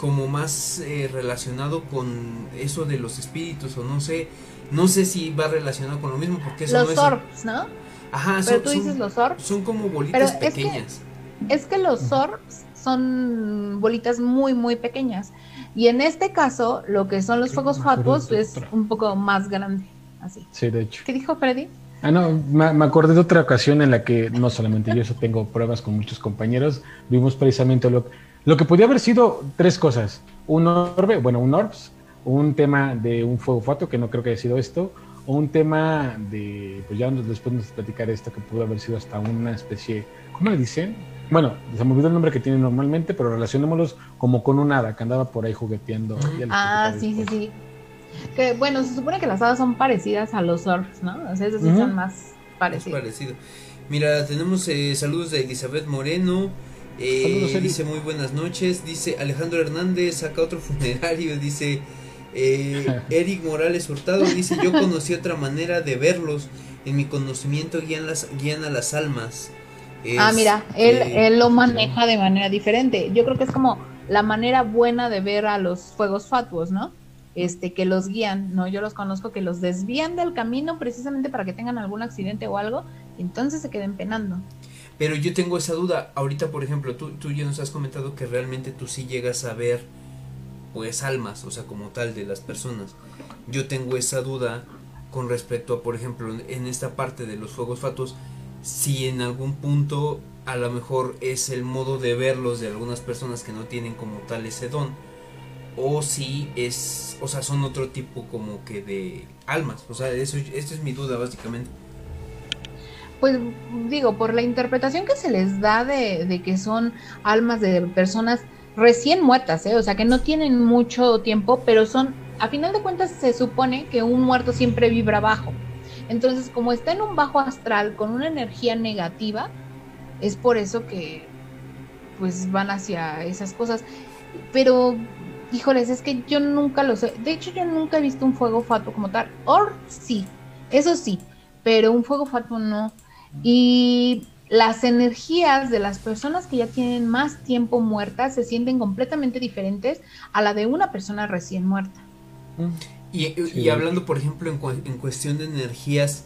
como más eh, relacionado con eso de los espíritus o no sé, no sé si va relacionado con lo mismo porque eso Los no es orbs, ¿no? Ajá, Pero son, tú dices son- los orbs. son como bolitas Pero es que- pequeñas. Es que los orbs son bolitas muy, muy pequeñas. Y en este caso, lo que son los Sí, fuegos fatuos es un poco más grande. Así. Sí, de hecho. ¿Qué dijo Freddy? Ah, no, me, me acordé de otra ocasión en la que no solamente yo, eso tengo pruebas con muchos compañeros, vimos precisamente lo, lo que podía haber sido tres cosas. Un orbe, bueno, un orbs, un tema de un fuego fato, que no creo que haya sido esto, o un tema de, pues ya nos- después nos platicar esto, que pudo haber sido hasta una especie, ¿cómo le dicen? Bueno, se me olvidó el nombre que tiene normalmente, pero relacionémoslos como con un hada que andaba por ahí jugueteando. Ah, platicaré sí, sí, después. sí. Que bueno, se supone que las hadas son parecidas a los orbs, ¿no? O sea, esas sí son más parecidas. parecido. Mira, tenemos eh, saludos de Elizabeth Moreno. Eh, Saludos, Eli. dice muy buenas noches. Dice Alejandro Hernández, saca otro funerario. Dice eh, Eric Morales Hurtado. Dice: Yo conocí otra manera de verlos. En mi conocimiento guían, las, guían a las almas. Ah, mira, él, él lo maneja de manera diferente. Yo creo que es como la manera buena de ver a los fuegos fatuos, ¿no? Este, que los guían, ¿no? Yo los conozco que los desvían del camino precisamente para que tengan algún accidente o algo, y entonces se queden penando. Pero yo tengo esa duda. Ahorita, por ejemplo, tú, tú ya nos has comentado que realmente tú sí llegas a ver, pues, almas, o sea, como tal, de las personas. Yo tengo esa duda con respecto a, por ejemplo, en esta parte de los fuegos fatos, si en algún punto a lo mejor es el modo de verlos de algunas personas que no tienen como tal ese don. O si es, o sea, son otro tipo como que de almas. O sea, eso, es mi duda básicamente. Pues digo, por la interpretación que se les da de, de que son almas de personas recién muertas, ¿eh? o sea, que no tienen mucho tiempo, pero son, a final de cuentas se supone que un muerto siempre vibra bajo. Entonces, como está en un bajo astral con una energía negativa, es por eso que pues van hacia esas cosas. Pero, híjoles, es que yo nunca lo sé. De hecho, yo nunca he visto un fuego fatuo como tal. Or sí, eso sí, pero un fuego fatuo no. Y las energías de las personas que ya tienen más tiempo muertas se sienten completamente diferentes a la de una persona recién muerta. Y, y hablando, por ejemplo, en, cua- en cuestión de energías,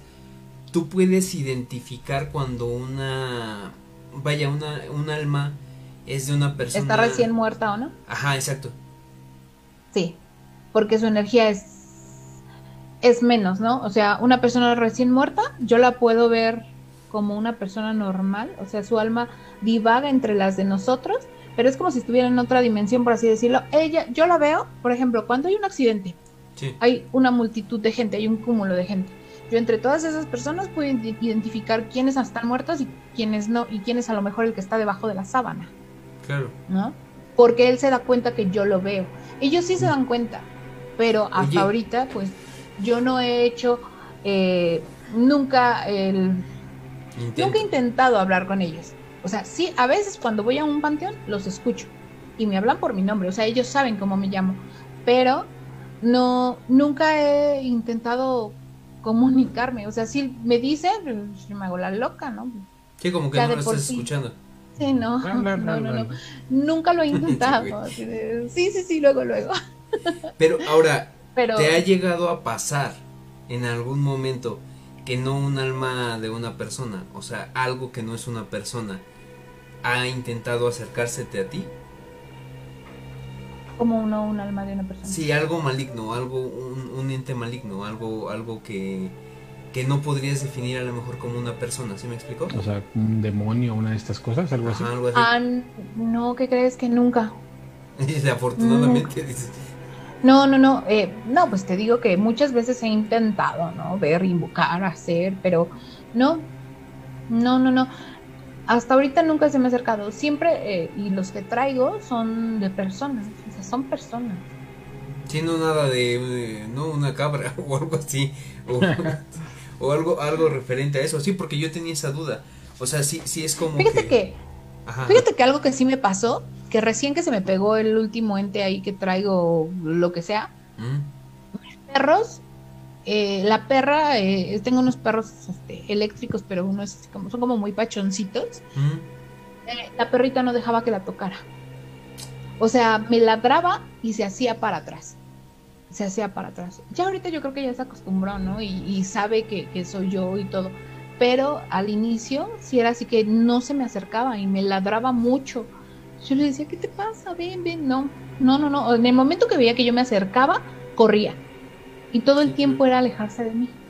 tú puedes identificar cuando una, vaya, una, un alma es de una persona. ¿Está recién muerta o no? Ajá, exacto. Sí, porque su energía es, es menos, ¿no? O sea, una persona recién muerta, yo la puedo ver como una persona normal, o sea, su alma divaga entre las de nosotros, pero es como si estuviera en otra dimensión, por así decirlo. Ella, yo la veo, por ejemplo, cuando hay un accidente, Sí. hay una multitud de gente, hay un cúmulo de gente. Yo entre todas esas personas puedo ide- identificar quiénes están muertos y quiénes no, y quién es a lo mejor el que está debajo de la sábana. Claro. ¿no? Porque él se da cuenta que yo lo veo. Ellos sí se dan cuenta, pero hasta Oye. ahorita, pues, yo no he hecho eh, nunca el, Intento. nunca he intentado hablar con ellos. O sea, sí, a veces cuando voy a un panteón los escucho y me hablan por mi nombre, o sea, ellos saben cómo me llamo, pero no, nunca he intentado comunicarme. O sea, si me dicen, pues, yo me hago la loca, ¿no? Sí, como que ya no lo estás sí. escuchando. Sí, no, no, no, no. Nunca lo he Sí, intentado. sí, sí, sí, luego, luego. Pero ahora, Pero ¿te ha llegado a pasar en algún momento que no un alma de una persona, o sea, algo que no es una persona, ha intentado acercársete a ti? como uno, un alma de una persona. Sí, algo maligno, algo, un, un ente maligno, algo, algo que, que no podrías definir a lo mejor como una persona, ¿sí me explicó? O sea, un demonio, una de estas cosas, algo así. Ajá, algo así. Ah, n- no, ¿qué crees que nunca? Y afortunadamente dices, No, no, no, eh, no, pues te digo que muchas veces he intentado, ¿no? Ver, invocar, hacer, pero no, no, no, no. Hasta ahorita nunca se me ha acercado. Siempre, eh, y los que traigo son de personas, o sea, son personas. sí, no nada de, eh, no, una cabra o algo así, o, o algo, algo referente a eso, sí, porque yo tenía esa duda. O sea, sí, sí es como Fíjate que Ajá, Fíjate que algo que sí me pasó, que recién que se me pegó el último ente ahí que traigo, lo que sea, Mm, perros, eh, la perra, eh, tengo unos perros este, eléctricos, pero uno es como, son como muy pachoncitos, mm. eh, la perrita no dejaba que la tocara. O sea, me ladraba y se hacía para atrás. Se hacía para atrás. Ya ahorita yo creo que ya se acostumbró, ¿no? Y, sabe que, que, soy yo y todo. Pero al inicio sí era así que no se me acercaba y me ladraba mucho. Yo le decía, ¿qué te pasa? Ven, ven. No, no, no, no. En el momento que veía que yo me acercaba, corría. Y todo el tiempo era alejarse de mí.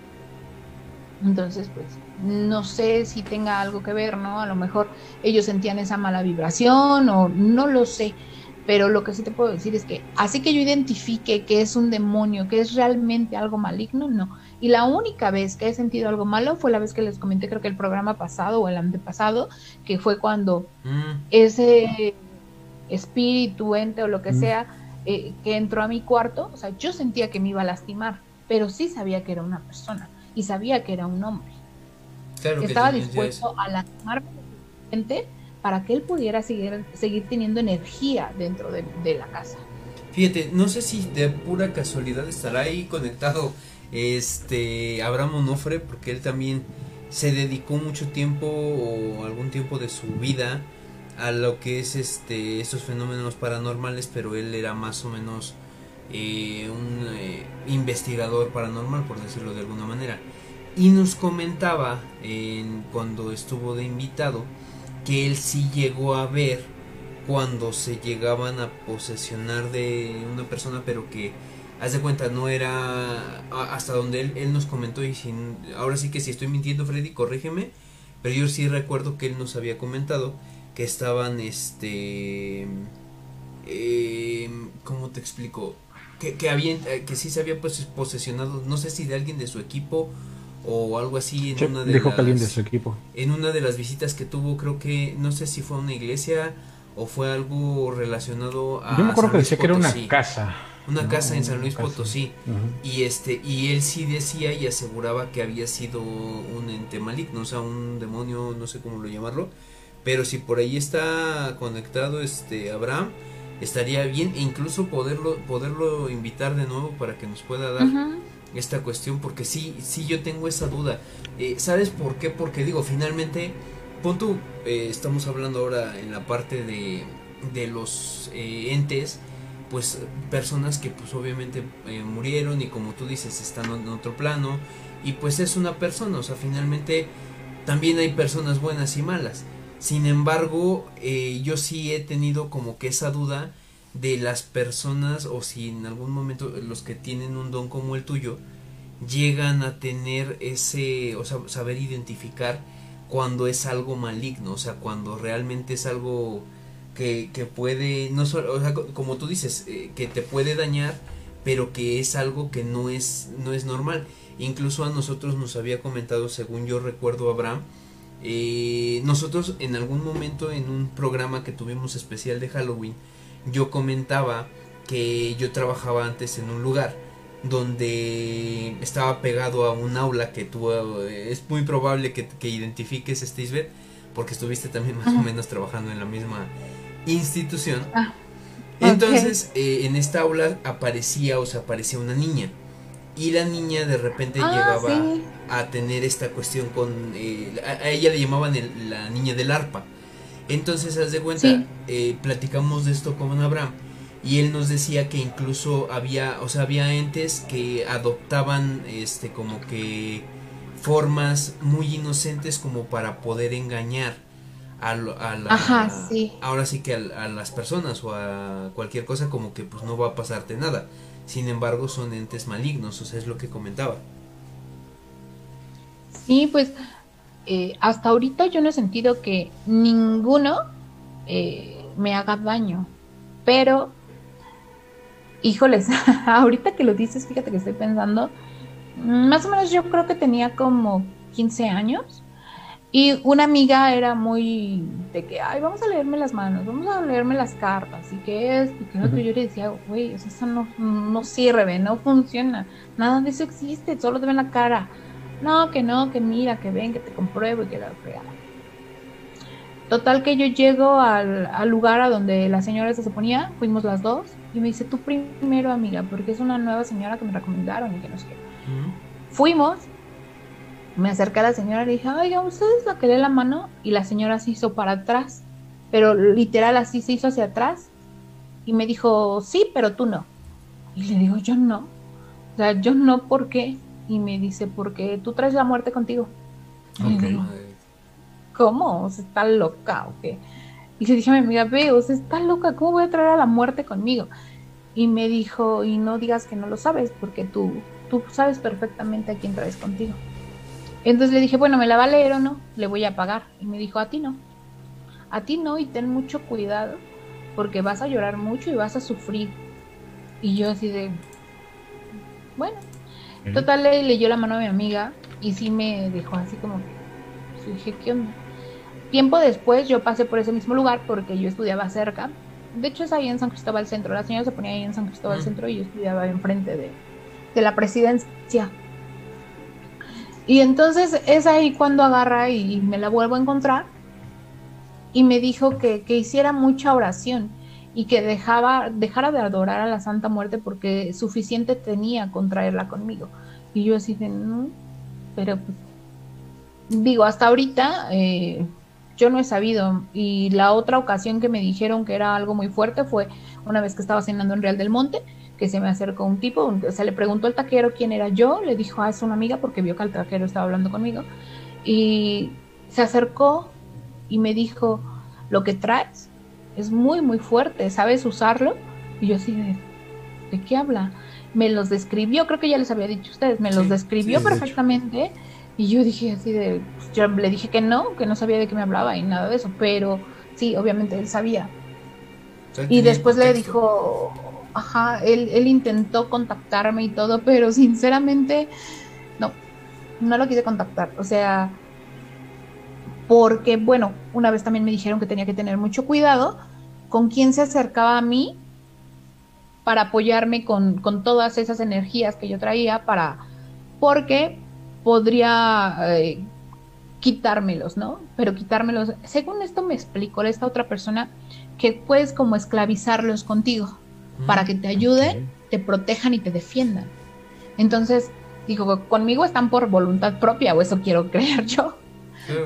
Entonces, pues, no sé si tenga algo que ver, ¿no? A lo mejor ellos sentían esa mala vibración o no lo sé. Pero lo que sí te puedo decir es que así que yo identifique que es un demonio, que es realmente algo maligno, no. Y la única vez que he sentido algo malo fue la vez que les comenté, creo que el programa pasado o el antepasado, que fue cuando mm. ese espíritu, ente o lo que mm. sea, eh, que entró a mi cuarto, o sea, yo sentía que me iba a lastimar, pero sí sabía que era una persona y sabía que era un hombre. Claro que, estaba dispuesto a lastimarme para que él pudiera seguir, seguir teniendo energía dentro de, de, la casa. Fíjate, no sé si de pura casualidad estará ahí conectado este Abraham Onofre, porque él también se dedicó mucho tiempo o algún tiempo de su vida a lo que es este estos fenómenos paranormales, pero él era más o menos eh, un eh, investigador paranormal, por decirlo de alguna manera. Y nos comentaba en, cuando estuvo de invitado que él sí llegó a ver cuando se llegaban a posesionar de una persona, pero que haz de cuenta, no era hasta donde él, él nos comentó y sin, ahora sí que si estoy mintiendo Freddy, corrígeme, pero yo sí recuerdo que él nos había comentado que estaban, este, eh, ¿cómo te explico? Que, que, había, eh, que sí se había pues, posesionado, no sé si de alguien de su equipo o algo así en una de las, de su equipo. En una de las visitas que tuvo, creo que, no sé si fue a una iglesia o fue algo relacionado a... Yo me acuerdo que decía que era una casa una casa en San Luis Potosí. Y este y él sí decía y aseguraba que había sido un ente maligno, o sea, un demonio, no sé cómo lo llamarlo, pero si por ahí está conectado este Abraham, estaría bien e incluso poderlo poderlo invitar de nuevo para que nos pueda dar esta cuestión porque sí sí yo tengo esa duda. Eh, ¿Sabes por qué? Porque digo, finalmente pon tú eh, estamos hablando ahora en la parte de de los eh, entes pues personas que pues obviamente eh, murieron y como tú dices están en otro plano y pues es una persona, o sea, finalmente también hay personas buenas y malas. Sin embargo, eh, yo sí he tenido como que esa duda de las personas o si en algún momento los que tienen un don como el tuyo llegan a tener ese, o sea, saber identificar cuando es algo maligno, o sea, cuando realmente es algo que, que puede, no solo, o sea, como tú dices, eh, que te puede dañar, pero que es algo que no es, no es normal. Incluso a nosotros nos había comentado, según yo recuerdo, Abraham, eh, nosotros en algún momento en un programa que tuvimos especial de Halloween, yo comentaba que yo trabajaba antes en un lugar donde estaba pegado a un aula que tú eh, es muy probable que, que identifiques Steve porque estuviste también más o menos trabajando en la misma institución. Ah, Entonces, eh, en esta aula aparecía, o sea, aparecía una niña. Y la niña de repente ah, llegaba a tener esta cuestión con... Eh, a, ella le llamaban la niña del arpa. Entonces, haz de cuenta, eh, platicamos de esto con Abraham. Y él nos decía que incluso había, o sea, había entes que adoptaban, este, como que formas muy inocentes como para poder engañar a, la, ahora sí que a, las personas o a cualquier cosa como que pues no va a pasarte nada. Sin embargo, son entes malignos, o sea, es lo que comentaba. Sí, pues eh, hasta ahorita yo no he sentido que ninguno eh, me haga daño, pero, híjoles, ahorita que lo dices, fíjate que estoy pensando, más o menos yo creo que tenía como 15 años y una amiga era muy de que, ay, vamos a leerme las manos, vamos a leerme las cartas, y que es, y que no, yo le decía, güey, eso no, no sirve, no funciona, nada de eso existe, solo te ven la cara. No, que no, que mira, que ven, que te compruebo y que la fregada. Total que yo llego al, al, lugar a donde la señora se ponía, fuimos las dos, y me dice, tú primero, amiga, porque es una nueva señora que me recomendaron y que no sé qué. Fuimos, me acerqué a la señora y le dije, oiga, ¿ustedes la quería la mano? Y la señora se hizo para atrás, pero literal así se hizo hacia atrás Y me dijo, sí, pero tú no. Y le digo, yo no. O sea, yo no, ¿por qué? Y me dice, porque tú traes la muerte contigo. Y le digo, ¿Cómo? O sea, está loca o. Y le dije a mi amiga, ve, o sea, está loca, ¿cómo voy a traer a la muerte conmigo? Y me dijo, y no digas que no lo sabes, porque tú, tú sabes perfectamente a quién traes contigo. Entonces le dije, bueno, ¿me la va a leer o no? Le voy a pagar. Y me dijo, a ti no. A ti no, y ten mucho cuidado, porque vas a llorar mucho y vas a sufrir. Y yo así de, bueno. Total, le leyó la mano a mi amiga y sí me dejó así como, pues, dije, ¿qué onda? Tiempo después yo pasé por ese mismo lugar porque yo estudiaba cerca. De hecho es ahí en San Cristóbal Centro. La señora se ponía ahí en San Cristóbal Centro y yo estudiaba enfrente de, de la presidencia. Y entonces es ahí cuando agarra y me la vuelvo a encontrar y me dijo que, que hiciera mucha oración y que dejaba, dejara de adorar a la Santa Muerte porque suficiente tenía con traerla conmigo. Y yo así de, no, pero pues, digo, hasta ahorita eh, yo no he sabido. Y la otra ocasión que me dijeron que era algo muy fuerte fue una vez que estaba cenando en Real del Monte, que se me acercó un tipo, se le preguntó al taquero quién era yo, le dijo, ah, es una amiga porque vio que el taquero estaba hablando conmigo. Y se acercó y me dijo, lo que traes es muy, muy fuerte, ¿sabes usarlo? Y yo así de, ¿de qué habla? Me los describió, creo que ya les había dicho a ustedes, me los describió perfectamente. Y yo dije así de, pues, yo le dije que no, que no sabía de qué me hablaba y nada de eso, pero sí, obviamente él sabía. y después le dijo, ajá, él, él intentó contactarme y todo, pero sinceramente, no, no lo quise contactar. O sea, porque, bueno, una vez también me dijeron que tenía que tener mucho cuidado con quién se acercaba a mí para apoyarme con, con todas esas energías que yo traía para, porque podría eh, quitármelos, ¿no? Pero quitármelos, según esto me explicó esta otra persona, que puedes como esclavizarlos contigo para que te ayuden, te protejan y te defiendan. Entonces, digo, conmigo están por voluntad propia, o eso quiero creer yo.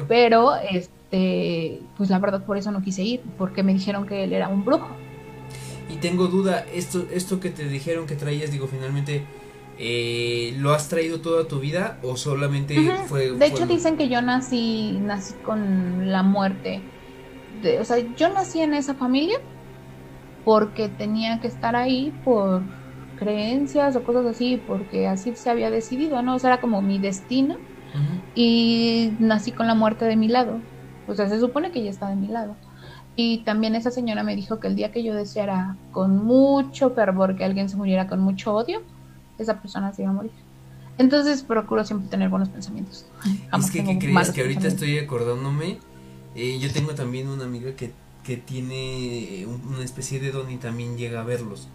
Pero, este, pues la verdad por eso no quise ir, porque me dijeron que él era un brujo. Y tengo duda, esto, esto que te dijeron que traías, digo, finalmente, eh, ¿lo has traído toda tu vida o solamente fue... De hecho dicen que yo nací, nací con la muerte. De, o sea, yo nací en esa familia porque tenía que estar ahí por creencias o cosas así, porque así se había decidido, ¿no? O sea, era como mi destino y nací con la muerte de mi lado. O sea, se supone que ella está de mi lado. Y también esa señora me dijo que el día que yo deseara con mucho fervor que alguien se muriera con mucho odio, esa persona se iba a morir. Entonces procuro siempre tener buenos pensamientos. es que, ¿qué crees? Que ahorita estoy acordándome. Eh, yo tengo también una amiga que, que tiene una especie de don y también llega a verlos.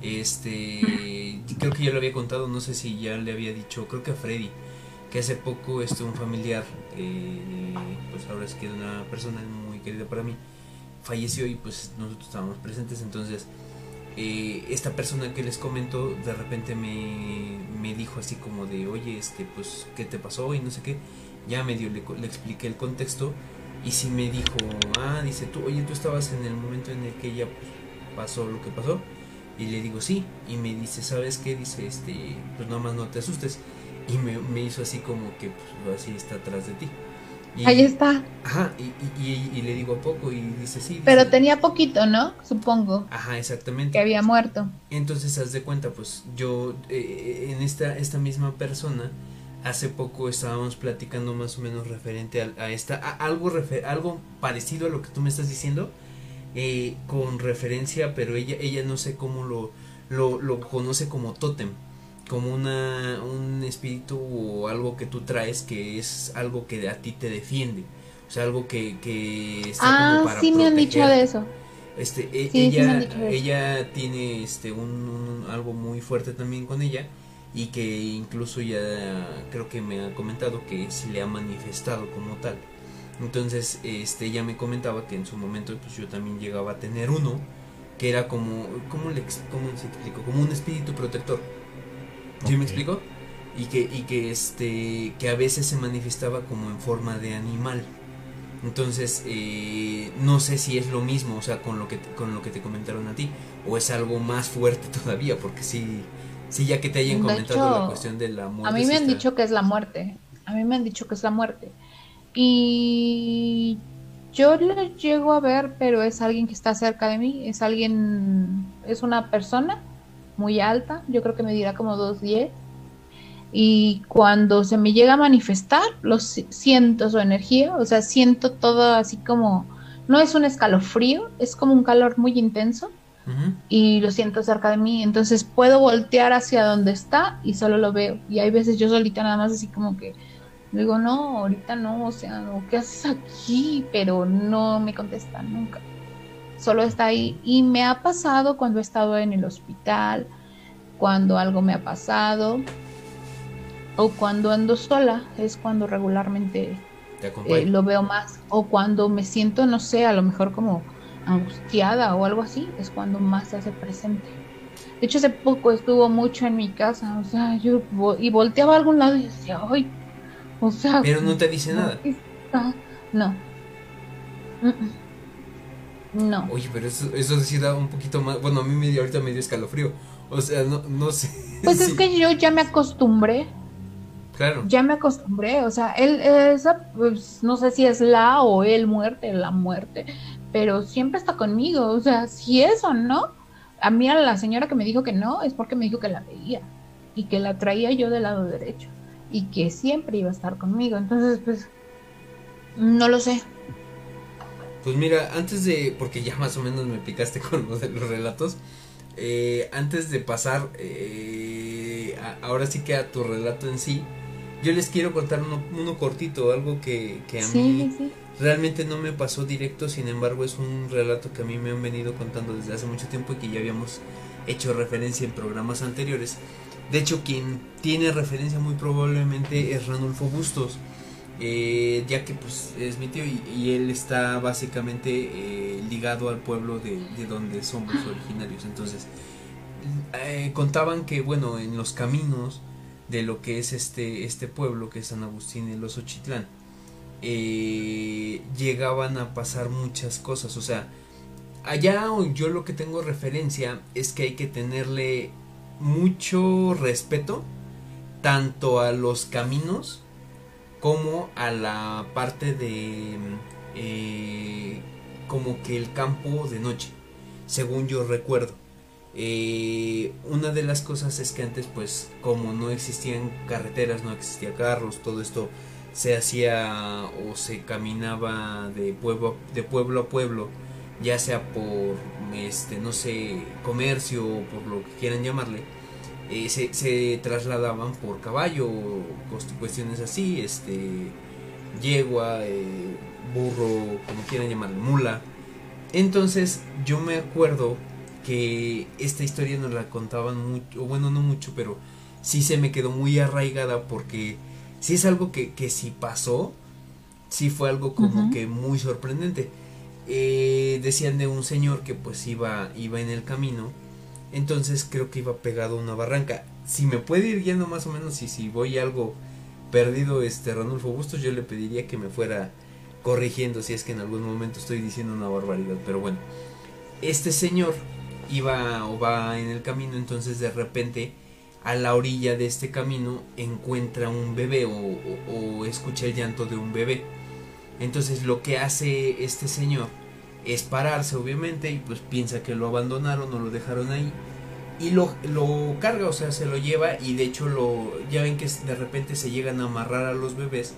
Este, creo que ya lo había contado, no sé si ya le había dicho, creo que a Freddy que hace poco este, un familiar, eh, pues ahora es que una persona muy querida para mí, falleció y pues nosotros estábamos presentes, entonces eh, esta persona que les comento de repente me, me, dijo así como de, oye, este, pues, ¿qué te pasó? Y no sé qué, ya medio le, le expliqué el contexto y sí me dijo, ah, dice tú, oye, tú estabas en el momento en el que ella pues, pasó lo que pasó. Y le digo, sí. Y me dice, ¿sabes qué? Dice, este, pues nada más no te asustes y me, hizo así como que pues así está atrás de ti. Ahí está. Ajá, y, le digo a poco y dice sí. Pero tenía poquito, ¿no? Supongo. Ajá, exactamente. Que había muerto. Entonces, haz de cuenta, pues yo eh, en esta, esta misma persona, hace poco estábamos platicando más o menos referente a, esta, algo, algo parecido a lo que tú me estás diciendo, eh, con referencia, pero ella, ella no sé cómo lo, lo, lo conoce como tótem como una, un espíritu o algo que tú traes que es algo que a ti te defiende. O sea, algo que, que está ah, como para sí me han dicho de eso. Este, e, ella, ella tiene este un, algo muy fuerte también con ella y que incluso ya creo que me ha comentado que se le ha manifestado como tal. Entonces, este, ella me comentaba que en su momento pues yo también llegaba a tener uno que era como, ¿cómo, le, cómo se explico? Como un espíritu protector ¿Sí me explico? Y que, y que este que a veces se manifestaba como en forma de animal. Entonces, eh, no sé si es lo mismo, o sea, con lo que te, con lo que te comentaron a ti, o es algo más fuerte todavía, porque sí, sí ya que te hayan comentado hecho, la cuestión de la muerte. A mí me han está- dicho que es la muerte. A mí me han dicho que es la muerte. Y yo lo llego a ver, pero es alguien que está cerca de mí. Es alguien, es una persona muy alta. Yo creo que me dirá como 2'10. Y cuando se me llega a manifestar, lo si- siento su energía. O sea, siento todo así como, no es un escalofrío, es como un calor muy intenso Y lo siento cerca de mí, entonces puedo voltear hacia donde está y solo lo veo. Y hay veces yo solita nada más así como que digo, no, ahorita no, o sea, no, ¿qué haces aquí? Pero no me contesta nunca. Solo está ahí. Y me ha pasado cuando he estado en el hospital, cuando algo me ha pasado, o cuando ando sola, es cuando regularmente Te eh, lo veo más. O cuando me siento, no sé, a lo mejor como angustiada o algo así, es cuando más se hace presente. De hecho, hace poco estuvo mucho en mi casa, o sea, yo vo- y volteaba a algún lado y decía, ay, o sea, Pero no te dice nada. No. No. Oye, pero eso, eso sí da un poquito más. Bueno, a mí me dio, ahorita me dio escalofrío. O sea, no, no sé. Pues es que yo ya me acostumbré, Claro. ya me acostumbré, o sea, él, esa, pues, no sé si es la o él muerte, la muerte, pero siempre está conmigo, o sea, si es o no, a mí a la señora que me dijo que no, es porque me dijo que la veía y que la traía yo del lado derecho y que siempre iba a estar conmigo, entonces, pues, no lo sé. Pues mira, antes de. Porque ya más o menos me picaste con lo de los relatos. eh, antes de pasar. eh, a- ahora sí que a tu relato en sí. Yo les quiero contar uno, uno cortito, algo que, que a Sí, mí sí, realmente no me pasó directo, sin embargo es un relato que a mí me han venido contando desde hace mucho tiempo y que ya habíamos hecho referencia en programas anteriores. De hecho, quien tiene referencia muy probablemente es Ranulfo Bustos, eh, ya que pues es mi tío y, él está básicamente eh, ligado al pueblo de, de donde somos originarios. Entonces, eh, contaban que bueno, en los caminos de lo que es este, este pueblo, que es San Agustín y los Ochitlán, eh, llegaban a pasar muchas cosas. O sea, allá yo lo que tengo referencia es que hay que tenerle mucho respeto tanto a los caminos como a la parte de eh, como que el campo de noche según yo recuerdo Eh, una de las cosas es que antes pues como no existían carreteras no existía carros todo esto se hacía o se caminaba de pueblo de pueblo a pueblo ya sea por este no sé comercio o por lo que quieran llamarle eh, se, se trasladaban por caballo cuestiones así este yegua eh, burro como quieran llamarle mula. Entonces yo me acuerdo que esta historia nos la contaban mucho, bueno, no mucho, pero sí se me quedó muy arraigada porque sí es algo que, que si pasó, sí fue algo como que muy sorprendente. Eh, decían de un señor que pues iba, iba en el camino, entonces creo que iba pegado a una barranca. Si me puede ir guiando más o menos y si voy algo perdido, este Ranulfo Bustos, yo le pediría que me fuera corrigiendo si es que en algún momento estoy diciendo una barbaridad, pero bueno. Este señor iba o va en el camino, entonces de repente a la orilla de este camino encuentra un bebé o, o- o escucha el llanto de un bebé. Entonces lo que hace este señor es pararse obviamente y pues piensa que lo abandonaron o lo dejaron ahí y lo, lo carga, o sea, se lo lleva y de hecho lo ya ven que de repente se llegan a amarrar a los bebés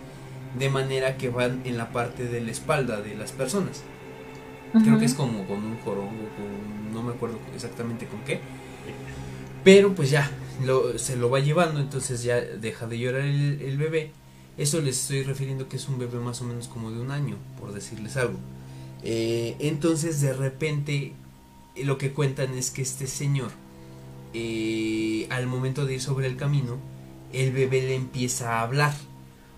de manera que van en la parte de la espalda de las personas. Creo que es como con un jorongo, con, no me acuerdo exactamente con qué. Pero pues ya, lo- se lo va llevando, entonces ya deja de llorar el, el bebé. Eso les estoy refiriendo que es un bebé más o menos como de un año, por decirles algo. Eh, entonces de repente lo que cuentan es que este señor, eh, al momento de ir sobre el camino, el bebé le empieza a hablar.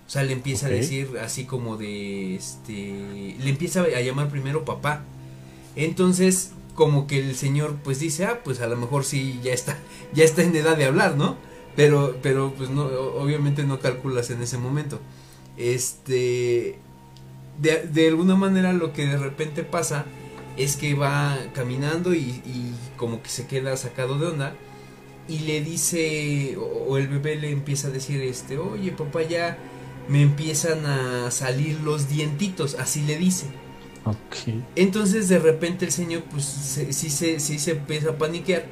O sea, le empieza a decir así como de, este, le empieza a llamar primero papá. Entonces, como que el señor pues dice, ah, pues a lo mejor sí ya está, ya está en edad de hablar, ¿no? Pero, pero pues no, obviamente no calculas en ese momento. Este, de, de alguna manera lo que de repente pasa es que va caminando y, y como que se queda sacado de onda y le dice o, o el bebé le empieza a decir este oye papá ya me empiezan a salir los dientitos así le dice Entonces de repente el señor pues se- sí se sí se empieza a paniquear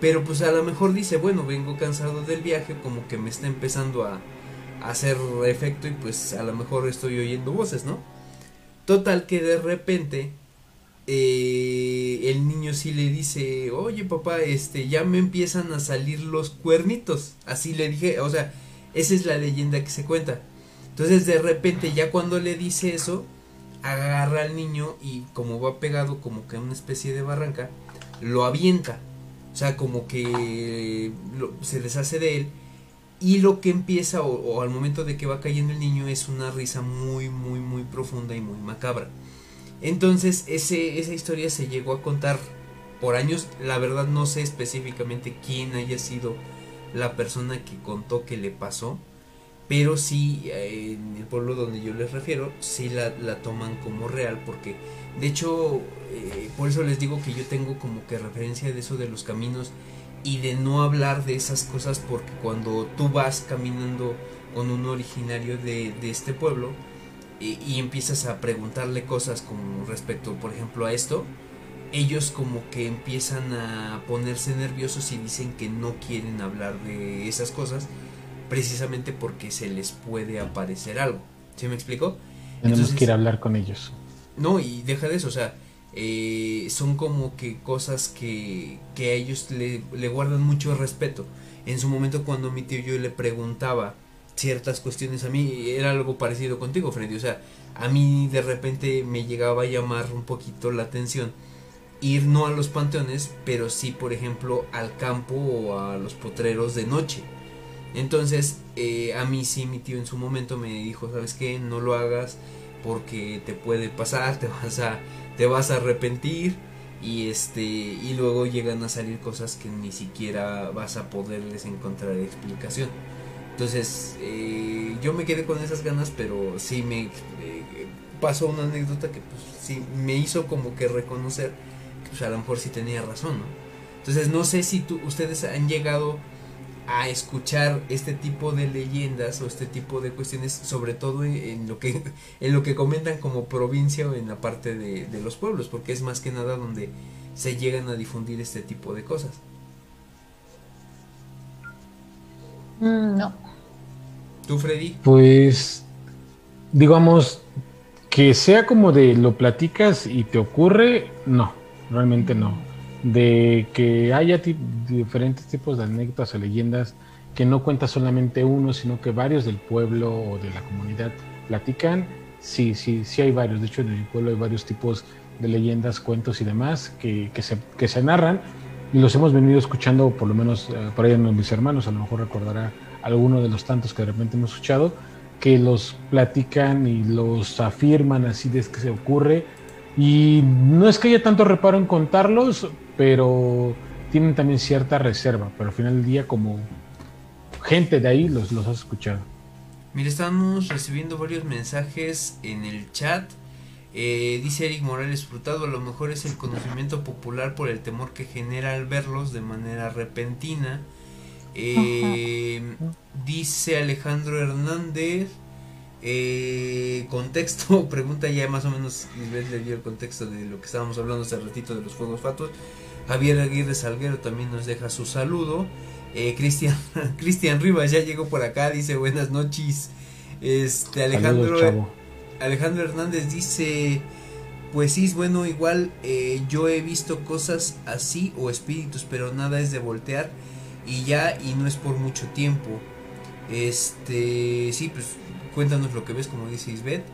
pero pues a lo mejor dice bueno vengo cansado del viaje como que me está empezando a, a hacer efecto y pues a lo mejor estoy oyendo voces no total que de repente eh, el niño sí le dice oye papá este ya me empiezan a salir los cuernitos así le dije o sea esa es la leyenda que se cuenta. Entonces de repente ya cuando le dice eso agarra al niño y como va pegado como que a una especie de barranca, lo avienta. O sea, como que se deshace de él. Y lo que empieza, o, al momento de que va cayendo el niño, es una risa muy, muy, muy profunda y muy macabra. Entonces, esa historia se llegó a contar por años. La verdad no sé específicamente quién haya sido la persona que contó que le pasó pero sí en el pueblo donde yo les refiero sí la, la toman como real porque de hecho eh, por eso les digo que yo tengo como que referencia de eso de los caminos y de no hablar de esas cosas porque cuando tú vas caminando con un originario de, de este pueblo y, y empiezas a preguntarle cosas como respecto por ejemplo a esto ellos como que empiezan a ponerse nerviosos y dicen que no quieren hablar de esas cosas precisamente porque se les puede aparecer algo. ¿Sí me explico? Tenemos Entonces- que ir a hablar con ellos. No, y deja de eso, o sea, eh, son como que cosas que, que a ellos le, le guardan mucho respeto. En su momento cuando mi tío yo le preguntaba ciertas cuestiones a mí, era algo parecido contigo, Freddy, o sea, a mí de repente me llegaba a llamar un poquito la atención ir no a los panteones, pero sí, por ejemplo, al campo o a los potreros de noche. Entonces, eh, a mí sí mi tío en su momento me dijo, ¿sabes qué? No lo hagas porque te puede pasar, te vas a, te vas a arrepentir y este y luego llegan a salir cosas que ni siquiera vas a poderles encontrar explicación. Entonces, eh, yo me quedé con esas ganas, pero sí me eh, pasó una anécdota que pues sí me hizo como que reconocer que pues, a lo mejor sí tenía razón, ¿no? Entonces, no sé si tú, ustedes han llegado a escuchar este tipo de leyendas o este tipo de cuestiones, sobre todo en, en lo que en lo que comentan como provincia o en la parte de, de los pueblos, porque es más que nada donde se llegan a difundir este tipo de cosas. Mm, no. ¿Tú, Freddy? Pues, digamos, que sea como de lo platicas y te ocurre, no, realmente no. De que haya diferentes tipos de anécdotas o leyendas que no cuenta solamente uno, sino que varios del pueblo o de la comunidad platican, sí, sí, sí hay varios. De hecho, en el pueblo hay varios tipos de leyendas, cuentos y demás que, que, se, que se narran y los hemos venido escuchando, por lo menos eh, por ahí mis hermanos, a lo mejor recordará alguno de los tantos que de repente hemos escuchado, que los platican y los afirman así de que se ocurre. Y no es que haya tanto reparo en contarlos, pero tienen también cierta reserva. Pero al final del día, como gente de ahí, los, los has escuchado. Mira, estamos recibiendo varios mensajes en el chat. Eh, dice Eric Morales Frutado, a lo mejor es el conocimiento popular por el temor que genera al verlos de manera repentina. Eh, dice Alejandro Hernández, eh, contexto, pregunta ya más o menos, Lisbeth le dio el contexto de lo que estábamos hablando hace ratito de los fuegos fatuos. Javier Aguirre Salguero también nos deja su saludo. Eh, Cristian Cristian Rivas ya llegó por acá, dice buenas noches. Este Alejandro Saludos. Alejandro Hernández dice, pues sí, es bueno, igual eh, yo he visto cosas así o espíritus, pero nada es de voltear y ya y no es por mucho tiempo. Este, sí, pues cuéntanos lo que ves, como dice Isbeth.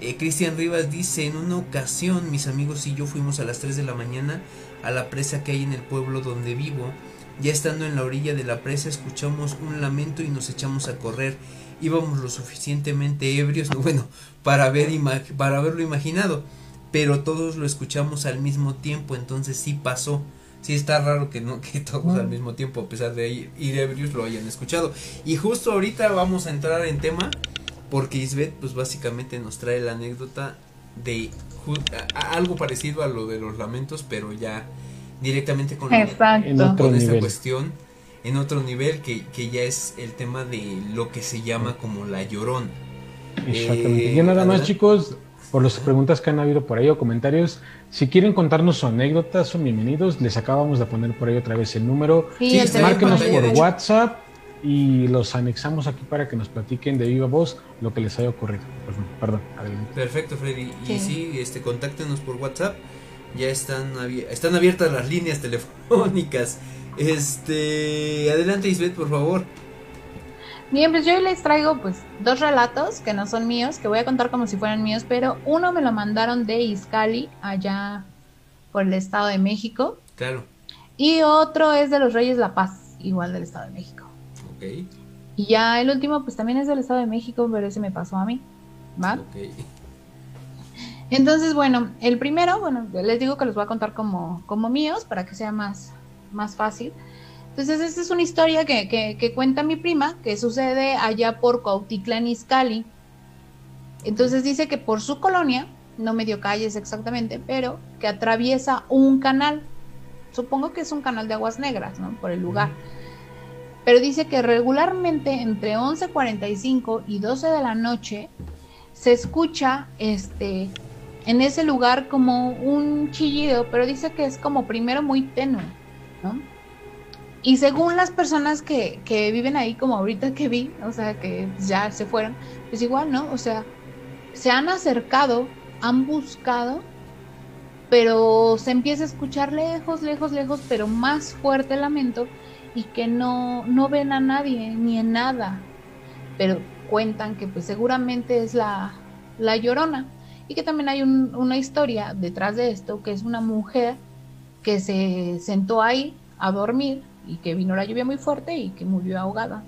Eh, Cristian Rivas dice, en una ocasión mis amigos y yo fuimos a las 3 de la mañana a la presa que hay en el pueblo donde vivo. Ya estando en la orilla de la presa escuchamos un lamento y nos echamos a correr. Íbamos lo suficientemente ebrios, no, bueno, para, ver para haberlo imaginado, pero todos lo escuchamos al mismo tiempo, entonces sí pasó. Sí está raro que no que todos al mismo tiempo, a pesar de ir, ir ebrios, lo hayan escuchado. Y justo ahorita vamos a entrar en tema porque Isbeth pues básicamente nos trae la anécdota de algo parecido a lo de los lamentos, pero ya directamente con, con esta cuestión en otro nivel que, que, ya es el tema de lo que se llama como la llorón. Exactamente. y nada más, chicos, por las preguntas que han habido por ahí o comentarios, si quieren contarnos su anécdota, son bienvenidos. Les acabamos de poner por ahí otra vez el número. Sí, Márquenos por WhatsApp y los anexamos aquí para que nos platiquen de viva voz lo que les haya ocurrido. Perdón, adelante. Perfecto, Freddy. Y sí, este, contáctenos por WhatsApp. Ya están, están abiertas las líneas telefónicas. Este, adelante Isbeth, por favor. Bien, pues yo les traigo pues dos relatos que no son míos, que voy a contar como si fueran míos, pero uno me lo mandaron de Izcali, allá por el Estado de México. Claro. Y otro es de los Reyes La Paz, igual del Estado de México. Y ya el último pues también es del Estado de México, pero ese me pasó a mí. ¿Va? Entonces, bueno, el primero, bueno, les digo que los voy a contar como, como míos para que sea más, más fácil. Entonces, esta es una historia que, que, cuenta mi prima, que sucede allá por Cuautitlán Izcalli. Entonces dice que por su colonia, no me dio calles exactamente, pero que atraviesa un canal. Supongo que es un canal de aguas negras, ¿no? Por el lugar. Pero dice que regularmente entre 11.45 y 12 de la noche se escucha este en ese lugar como un chillido, pero dice que es como primero muy tenue, ¿no? Y según las personas que, que viven ahí, como ahorita que vi, o sea, que ya se fueron, pues igual, ¿no? O sea, se han acercado, han buscado, pero se empieza a escuchar lejos, lejos, lejos, pero más fuerte el lamento y que no, no ven a nadie ni en nada. Pero cuentan que pues seguramente es la, la llorona y que también hay una historia detrás de esto, que es una mujer que se sentó ahí a dormir y que vino la lluvia muy fuerte y que murió ahogada.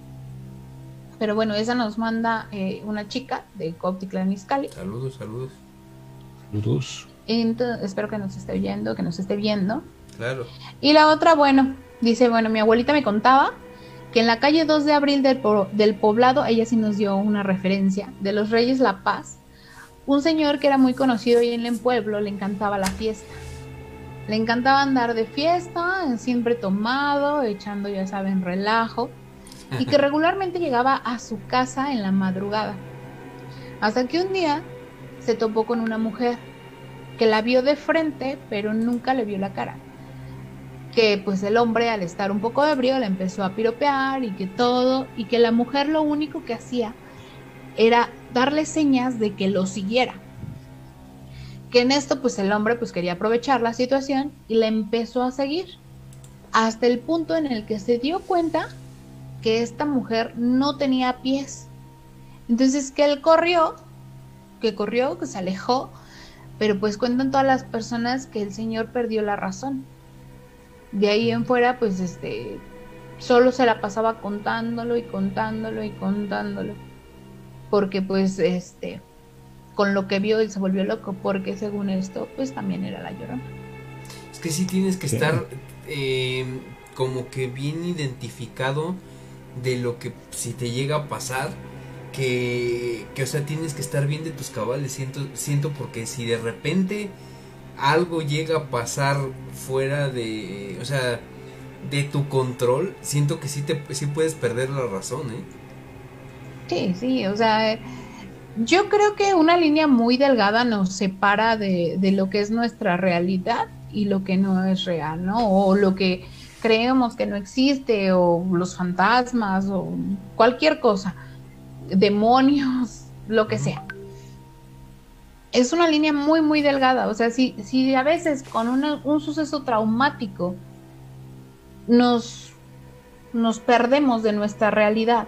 Pero bueno, esa nos manda eh, una chica de Copticlan Iscali. Saludos, saludos. Saludos. espero que nos esté oyendo, que nos esté viendo. Claro. Y la otra, bueno, dice, bueno, mi abuelita me contaba que en la calle 2 de abril del, del poblado, ella sí nos dio una referencia, de los Reyes La Paz, un señor que era muy conocido y en el pueblo le encantaba la fiesta. Le encantaba andar de fiesta, siempre tomado, echando, ya saben, relajo, y que regularmente llegaba a su casa en la madrugada. Hasta que un día se topó con una mujer que la vio de frente, pero nunca le vio la cara. Que pues el hombre al estar un poco ebrio le empezó a piropear y que todo, y que la mujer lo único que hacía era darle señas de que lo siguiera. Que en esto pues el hombre pues quería aprovechar la situación y le empezó a seguir hasta el punto en el que se dio cuenta que esta mujer no tenía pies. Entonces que él corrió, que corrió, que se alejó, pero pues cuentan todas las personas que el señor perdió la razón. De ahí en fuera pues este solo se la pasaba contándolo y contándolo y contándolo. Porque pues este con lo que vio él se volvió loco porque según esto pues también era la llorona. Es que sí tienes que estar eh, como que bien identificado de lo que si te llega a pasar que, que o sea tienes que estar bien de tus cabales siento siento porque si de repente algo llega a pasar fuera de o sea de tu control siento que sí te sí puedes perder la razón eh Sí, sí, o sea, yo creo que una línea muy delgada nos separa de, de, lo que es nuestra realidad y lo que no es real, ¿no? O lo que creemos que no existe, o los fantasmas, o cualquier cosa, demonios, lo que sea. Es una línea muy, muy delgada. O sea, si, si a veces con un suceso traumático nos, nos perdemos de nuestra realidad,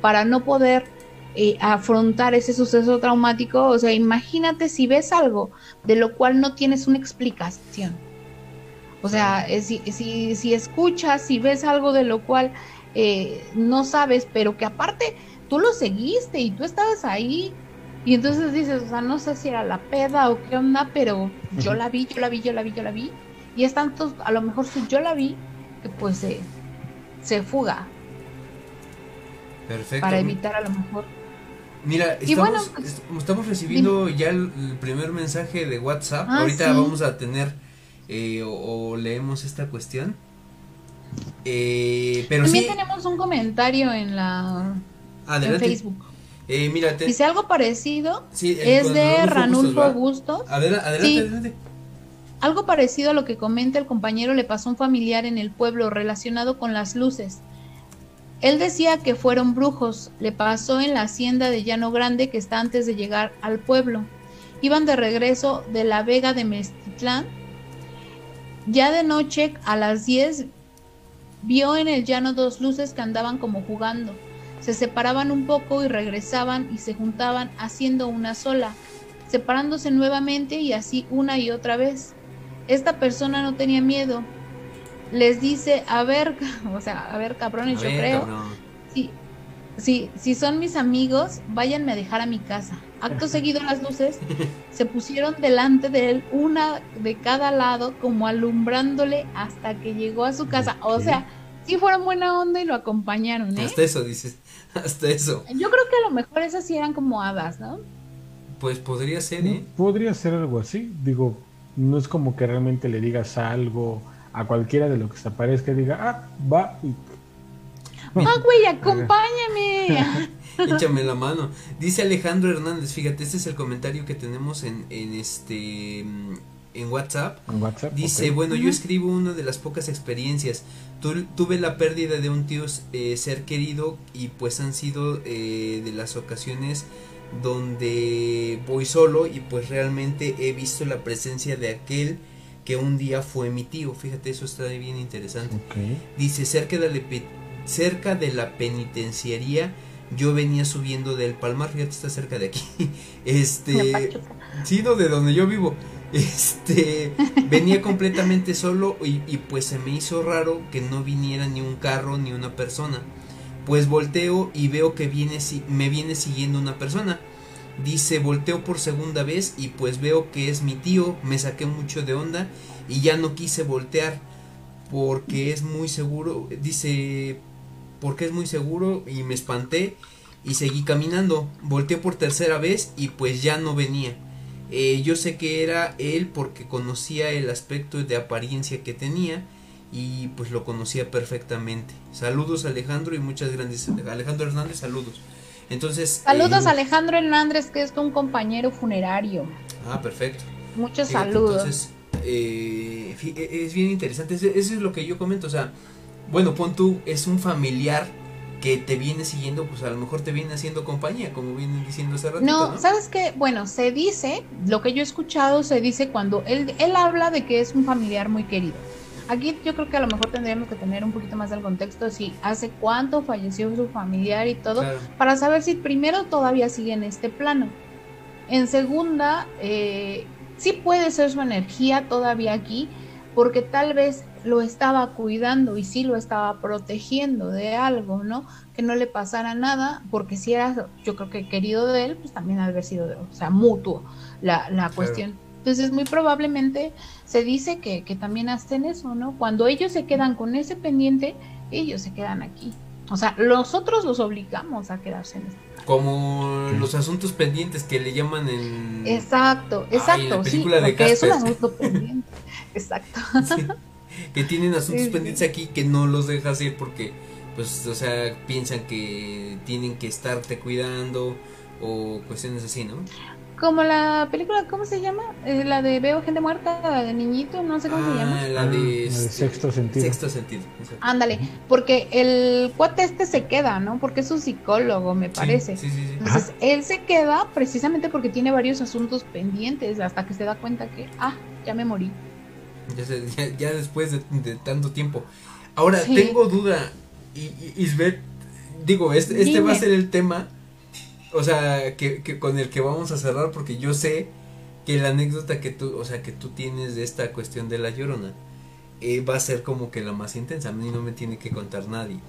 para no poder eh, afrontar ese suceso traumático. O sea, imagínate si ves algo de lo cual no tienes una explicación. O sea, eh, si, si, si escuchas, si ves algo de lo cual eh, no sabes, pero que aparte tú lo seguiste y tú estabas ahí. Y entonces dices, o sea, no sé si era la peda o qué onda, pero yo la vi, yo la vi, yo la vi, yo la vi. Y es tanto, a lo mejor si yo la vi, que pues se fuga. Perfecto. Para evitar a lo mejor. Mira, estamos, bueno, pues, est- estamos recibiendo ya el, el primer mensaje de WhatsApp. Ah, Ahorita sí. vamos a tener eh, o, o leemos esta cuestión. Eh, pero También sí, tenemos un comentario en la en adelante. Facebook. Eh, mira, te- Dice algo parecido. sí, Es de Ranulfo. Adela- adelante, Sí. adelante. Algo parecido a lo que comenta el compañero le pasó a un familiar en el pueblo relacionado con las luces. Él decía que fueron brujos, le pasó en la hacienda de Llano Grande que está antes de llegar al pueblo. Iban de regreso de la Vega de Mestitlán. Ya de noche, a las 10, vio en el llano dos luces que andaban como jugando. Se separaban un poco y regresaban y se juntaban haciendo una sola, separándose nuevamente y así una y otra vez. Esta persona no tenía miedo. Les dice, a ver, o sea, a ver, cabrones, A yo ver, creo. cabrón. Sí, sí, si son mis amigos, váyanme a dejar a mi casa. Acto seguido las luces se pusieron delante de él, una de cada lado, como alumbrándole hasta que llegó a su casa. O sea, sí fueron buena onda y lo acompañaron, ¿eh? Hasta eso dices, hasta eso. Yo creo que a lo mejor esas sí eran como hadas, ¿no? Pues podría ser, ¿eh? Podría ser algo así. Digo, no es como que realmente le digas algo a cualquiera de lo que se aparezca y diga, ah, va. y- Ah, güey, acompáñame. Échame la mano. Dice Alejandro Hernández, fíjate, este es el comentario que tenemos en, en este mm, en WhatsApp. En WhatsApp. Dice, bueno, yo escribo una de las pocas experiencias. Tu- tuve la pérdida de un tío eh, ser querido y pues han sido eh, de las ocasiones donde voy solo y pues realmente he visto la presencia de aquel que un día fue mi tío. Fíjate, eso está bien interesante. Dice, cerca de, la, cerca de la penitenciaría yo venía subiendo del Palmar, fíjate, está cerca de aquí. Este, sí, no, de donde yo vivo. Este, venía completamente solo y, pues se me hizo raro que no viniera ni un carro ni una persona. Pues volteo y veo que viene, me viene siguiendo una persona. Dice, volteo por segunda vez y pues veo que es mi tío, me saqué mucho de onda y ya no quise voltear porque es muy seguro, dice, porque es muy seguro y me espanté y seguí caminando. Volteé por tercera vez y pues ya no venía. Eh, yo sé que era él porque conocía el aspecto de apariencia que tenía y pues lo conocía perfectamente. Saludos Alejandro y muchas grandes Alejandro Hernández, saludos. Entonces, Saludos eh, a Alejandro Hernández, que es un compañero funerario. Ah, perfecto. Muchos Fíjate, saludos. Entonces, eh, es bien interesante. Eso eso es lo que yo comento. O sea, bueno, pon tú, es un familiar que te viene siguiendo, pues a lo mejor te viene haciendo compañía, como vienen diciendo hace ratito. No, ¿no? ¿sabes qué? Bueno, se dice, lo que yo he escuchado, se dice cuando él, él habla de que es un familiar muy querido. Aquí yo creo que a lo mejor tendríamos que tener un poquito más del contexto, si hace cuánto falleció su familiar y todo, Claro. para saber si primero todavía sigue en este plano. En segunda, eh, sí puede ser su energía todavía aquí, porque tal vez lo estaba cuidando y sí lo estaba protegiendo de algo, ¿no? Que no le pasara nada, porque si era, yo creo que querido de él, pues también ha de haber sido, de- o sea, mutuo la, la cuestión. Entonces, muy probablemente se dice que, que también hacen eso, ¿no? Cuando ellos se quedan con ese pendiente, ellos se quedan aquí. O sea, nosotros los obligamos a quedarse en este Como los asuntos pendientes que le llaman en. Exacto, Ay, exacto, la sí, de porque es un asunto pendiente. Exacto. Sí, que tienen asuntos Sí, sí. pendientes aquí que no los dejas ir porque, pues, o sea, piensan que tienen que estarte cuidando o cuestiones así, ¿no? Como la película, ¿cómo se llama? Eh, la de Veo gente muerta, la de niñito, no sé cómo se llama. Ah, la Ah, de, la de este, Sexto Sentido. Sexto sentido. Ándale, porque el cuate este se queda, ¿no? Porque es un psicólogo, me parece. Sí, sí, sí. Entonces, él se queda precisamente porque tiene varios asuntos pendientes hasta que se da cuenta que, ah, ya me morí. Ya, se- ya- ya después de, de tanto tiempo. Ahora, Sí. tengo duda. Y, Isbeth, digo, este, este va a ser el tema. O sea, que, que con el que vamos a cerrar porque yo sé que la anécdota que tú, o sea, que tú tienes de esta cuestión de la llorona eh, va a ser como que la más intensa. A mí no me tiene que contar nadie.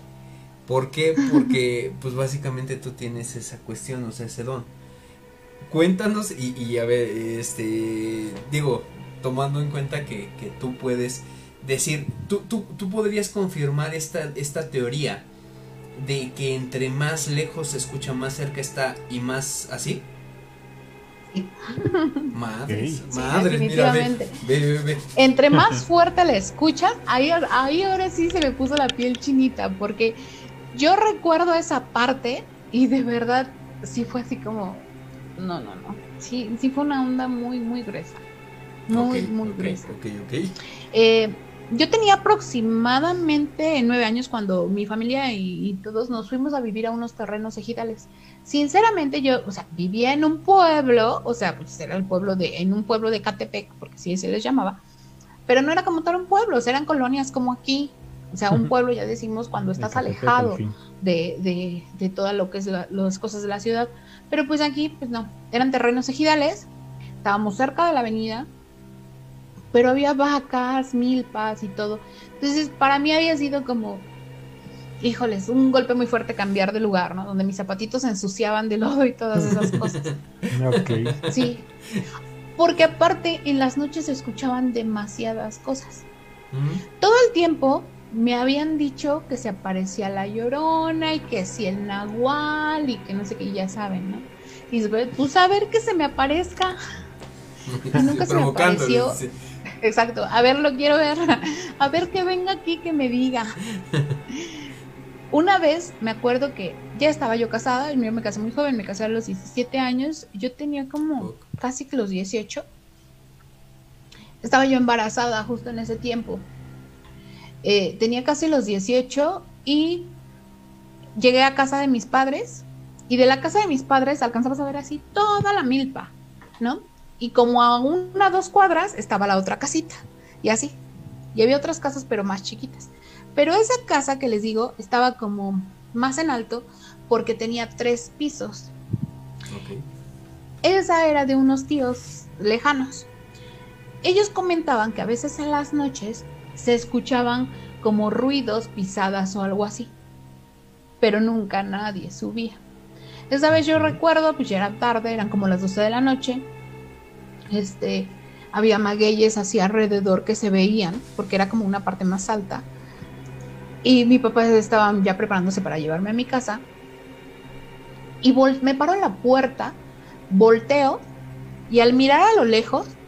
¿Por qué? Porque, pues básicamente tú tienes esa cuestión, o sea, ese don. Cuéntanos y, y a ver, este, digo, tomando en cuenta que, que tú puedes decir, tú, tú, tú podrías confirmar esta, esta teoría de que entre más lejos se escucha, más cerca está y más así. Madres, Sí, madres, mira, ve. Entre más fuerte la escuchas, ahí, ahí ahora sí se me puso la piel chinita, porque yo recuerdo esa parte y de verdad sí fue así como, no, no, no, sí, sí fue una onda muy, muy gruesa, muy, Ok, muy ok, gruesa. Ok, ok. Eh, yo tenía aproximadamente nueve años cuando mi familia y, y todos nos fuimos a vivir a unos terrenos ejidales. Sinceramente yo, o sea, vivía en un pueblo, o sea, pues era el pueblo de, en un pueblo de Catepec, porque así se les llamaba, pero no era como tal un pueblo, eran colonias como aquí. O sea, un pueblo ya decimos cuando estás alejado de, de, de todo lo que es la- las cosas de la ciudad. Pero pues aquí, pues no, eran terrenos ejidales, estábamos cerca de la avenida, pero había vacas, milpas y todo. Entonces, para mí había sido como, híjoles, un golpe muy fuerte cambiar de lugar, ¿no? Donde mis zapatitos se ensuciaban de lodo y todas esas cosas. Ok. Sí. Porque aparte, en las noches se escuchaban demasiadas cosas. Todo el tiempo me habían dicho que se aparecía la llorona y que si el nahual y que no sé qué, ya saben, ¿no? Y pues a ver que se me aparezca. nunca se me apareció. Exacto, a ver, lo quiero ver. A ver que venga aquí que me diga. Una vez me acuerdo que ya estaba yo casada, yo me casé muy joven, me casé a los 17 años, yo tenía como casi que los 18. Estaba yo embarazada justo en ese tiempo. Eh, tenía casi los 18 y llegué a casa de mis padres y de la casa de mis padres alcanzabas a ver así toda la milpa, ¿no? Y como a una dos cuadras estaba la otra casita y así. Y había otras casas pero más chiquitas. Pero esa casa que les digo estaba como más en alto porque tenía tres pisos. Ok. Esa era de unos tíos lejanos. Ellos comentaban que a veces en las noches se escuchaban como ruidos, pisadas o algo así. Pero nunca nadie subía. Esa vez yo recuerdo, pues ya era tarde, eran como las 12 de la noche. Este, había magueyes así alrededor que se veían, porque era como una parte más alta. Y mi papá estaba ya preparándose para llevarme a mi casa. Y me paro en la puerta, volteo y al mirar a lo lejos,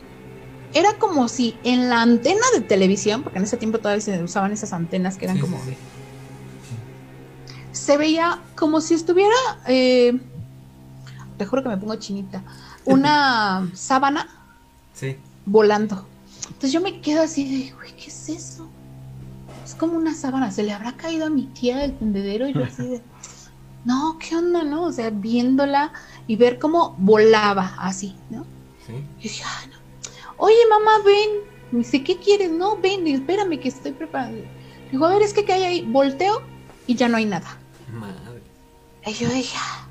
era como si en la antena de televisión, porque en ese tiempo todavía se usaban esas antenas que eran Sí, como sí, sí. se veía como si estuviera, eh, te juro que me pongo chinita, una sábana Sí. volando. Entonces yo me quedo así de, güey, ¿qué es eso? Es como una sábana, se le habrá caído a mi tía del tendedero y yo así de, no, ¿qué onda, no? O sea, viéndola y ver cómo volaba así, ¿no? Sí. Y dije, "Ah, no. Oye, mamá, ven. Me dice, ¿qué quieres? No, ven, espérame que estoy preparando. Digo, a ver, es que ¿qué hay ahí? Volteo y ya no hay nada. Madre. Y yo dije, "Ah".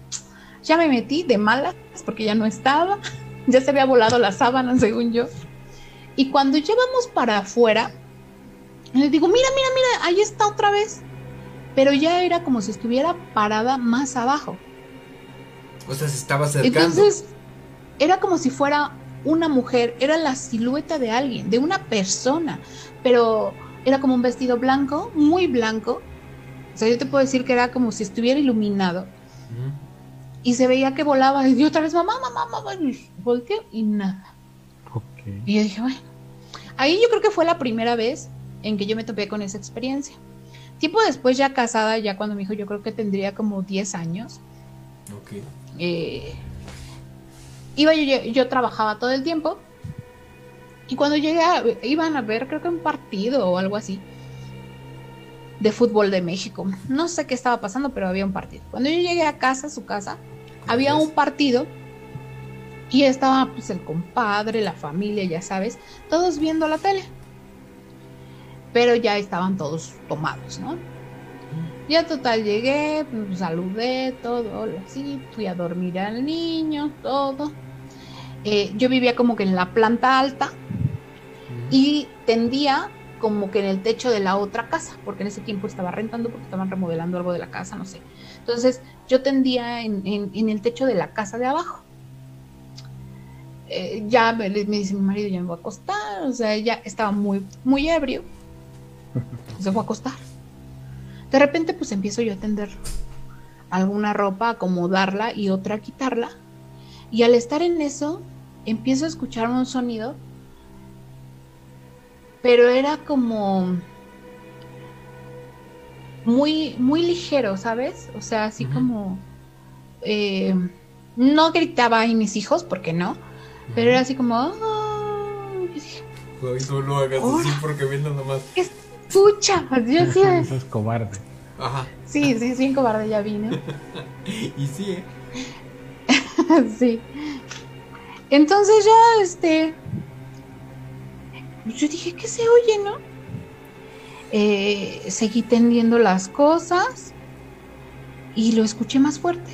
Ya me metí de malas porque ya no estaba. Ya se había volado la sábana, según yo. Y cuando ya vamos para afuera, le digo, mira, mira, mira, ahí está otra vez. Pero ya era como si estuviera parada más abajo. O sea, se estaba acercando. Entonces, era como si fuera una mujer, era la silueta de alguien, de una persona, pero era como un vestido blanco, muy blanco. O sea, yo te puedo decir que era como si estuviera iluminado. Ujú. Y se veía que volaba. Y yo otra vez, mamá, mamá, mamá. Y volteó y nada. Y yo dije, bueno. Ahí yo creo que fue la primera vez en que yo me topé con esa experiencia. Tiempo después, ya casada, ya cuando mi hijo yo creo que tendría como 10 años. Ok. eh, iba yo, yo, yo trabajaba todo el tiempo y cuando llegué a- iban a ver creo que un partido o algo así de fútbol de México. No sé qué estaba pasando pero había un partido. Cuando yo llegué a casa a su casa había un partido y estaba pues el compadre la familia ya sabes todos viendo la tele. Pero ya estaban todos tomados no ya total llegué, pues, saludé, todo, así, fui a dormir al niño, todo. Eh, yo vivía como que en la planta alta y tendía como que en el techo de la otra casa, porque en ese tiempo estaba rentando, porque estaban remodelando algo de la casa, no sé. Entonces yo tendía en, en- en el techo de la casa de abajo. Eh, ya me, me dice mi marido, ya me voy a acostar, o sea, ya estaba muy, muy ebrio, se fue a acostar. De repente pues empiezo yo a tender alguna ropa, acomodarla y otra a quitarla. Y al estar en eso, empiezo a escuchar un sonido, pero era como muy, muy ligero, ¿sabes? O sea, así como... eh, no gritaba ahí mis hijos, porque no, pero era así como... Yo dije, Ay, no lo hagas así porque ves nada más. ¿Qué escucha? Yo sí, Eso es cobarde. Ajá. sí, sí, es bien cobarde, ya vino. Y sí, ¿eh? sí. Entonces ya, este... Yo dije, ¿qué se oye, no? Eh, seguí tendiendo las cosas y lo escuché más fuerte.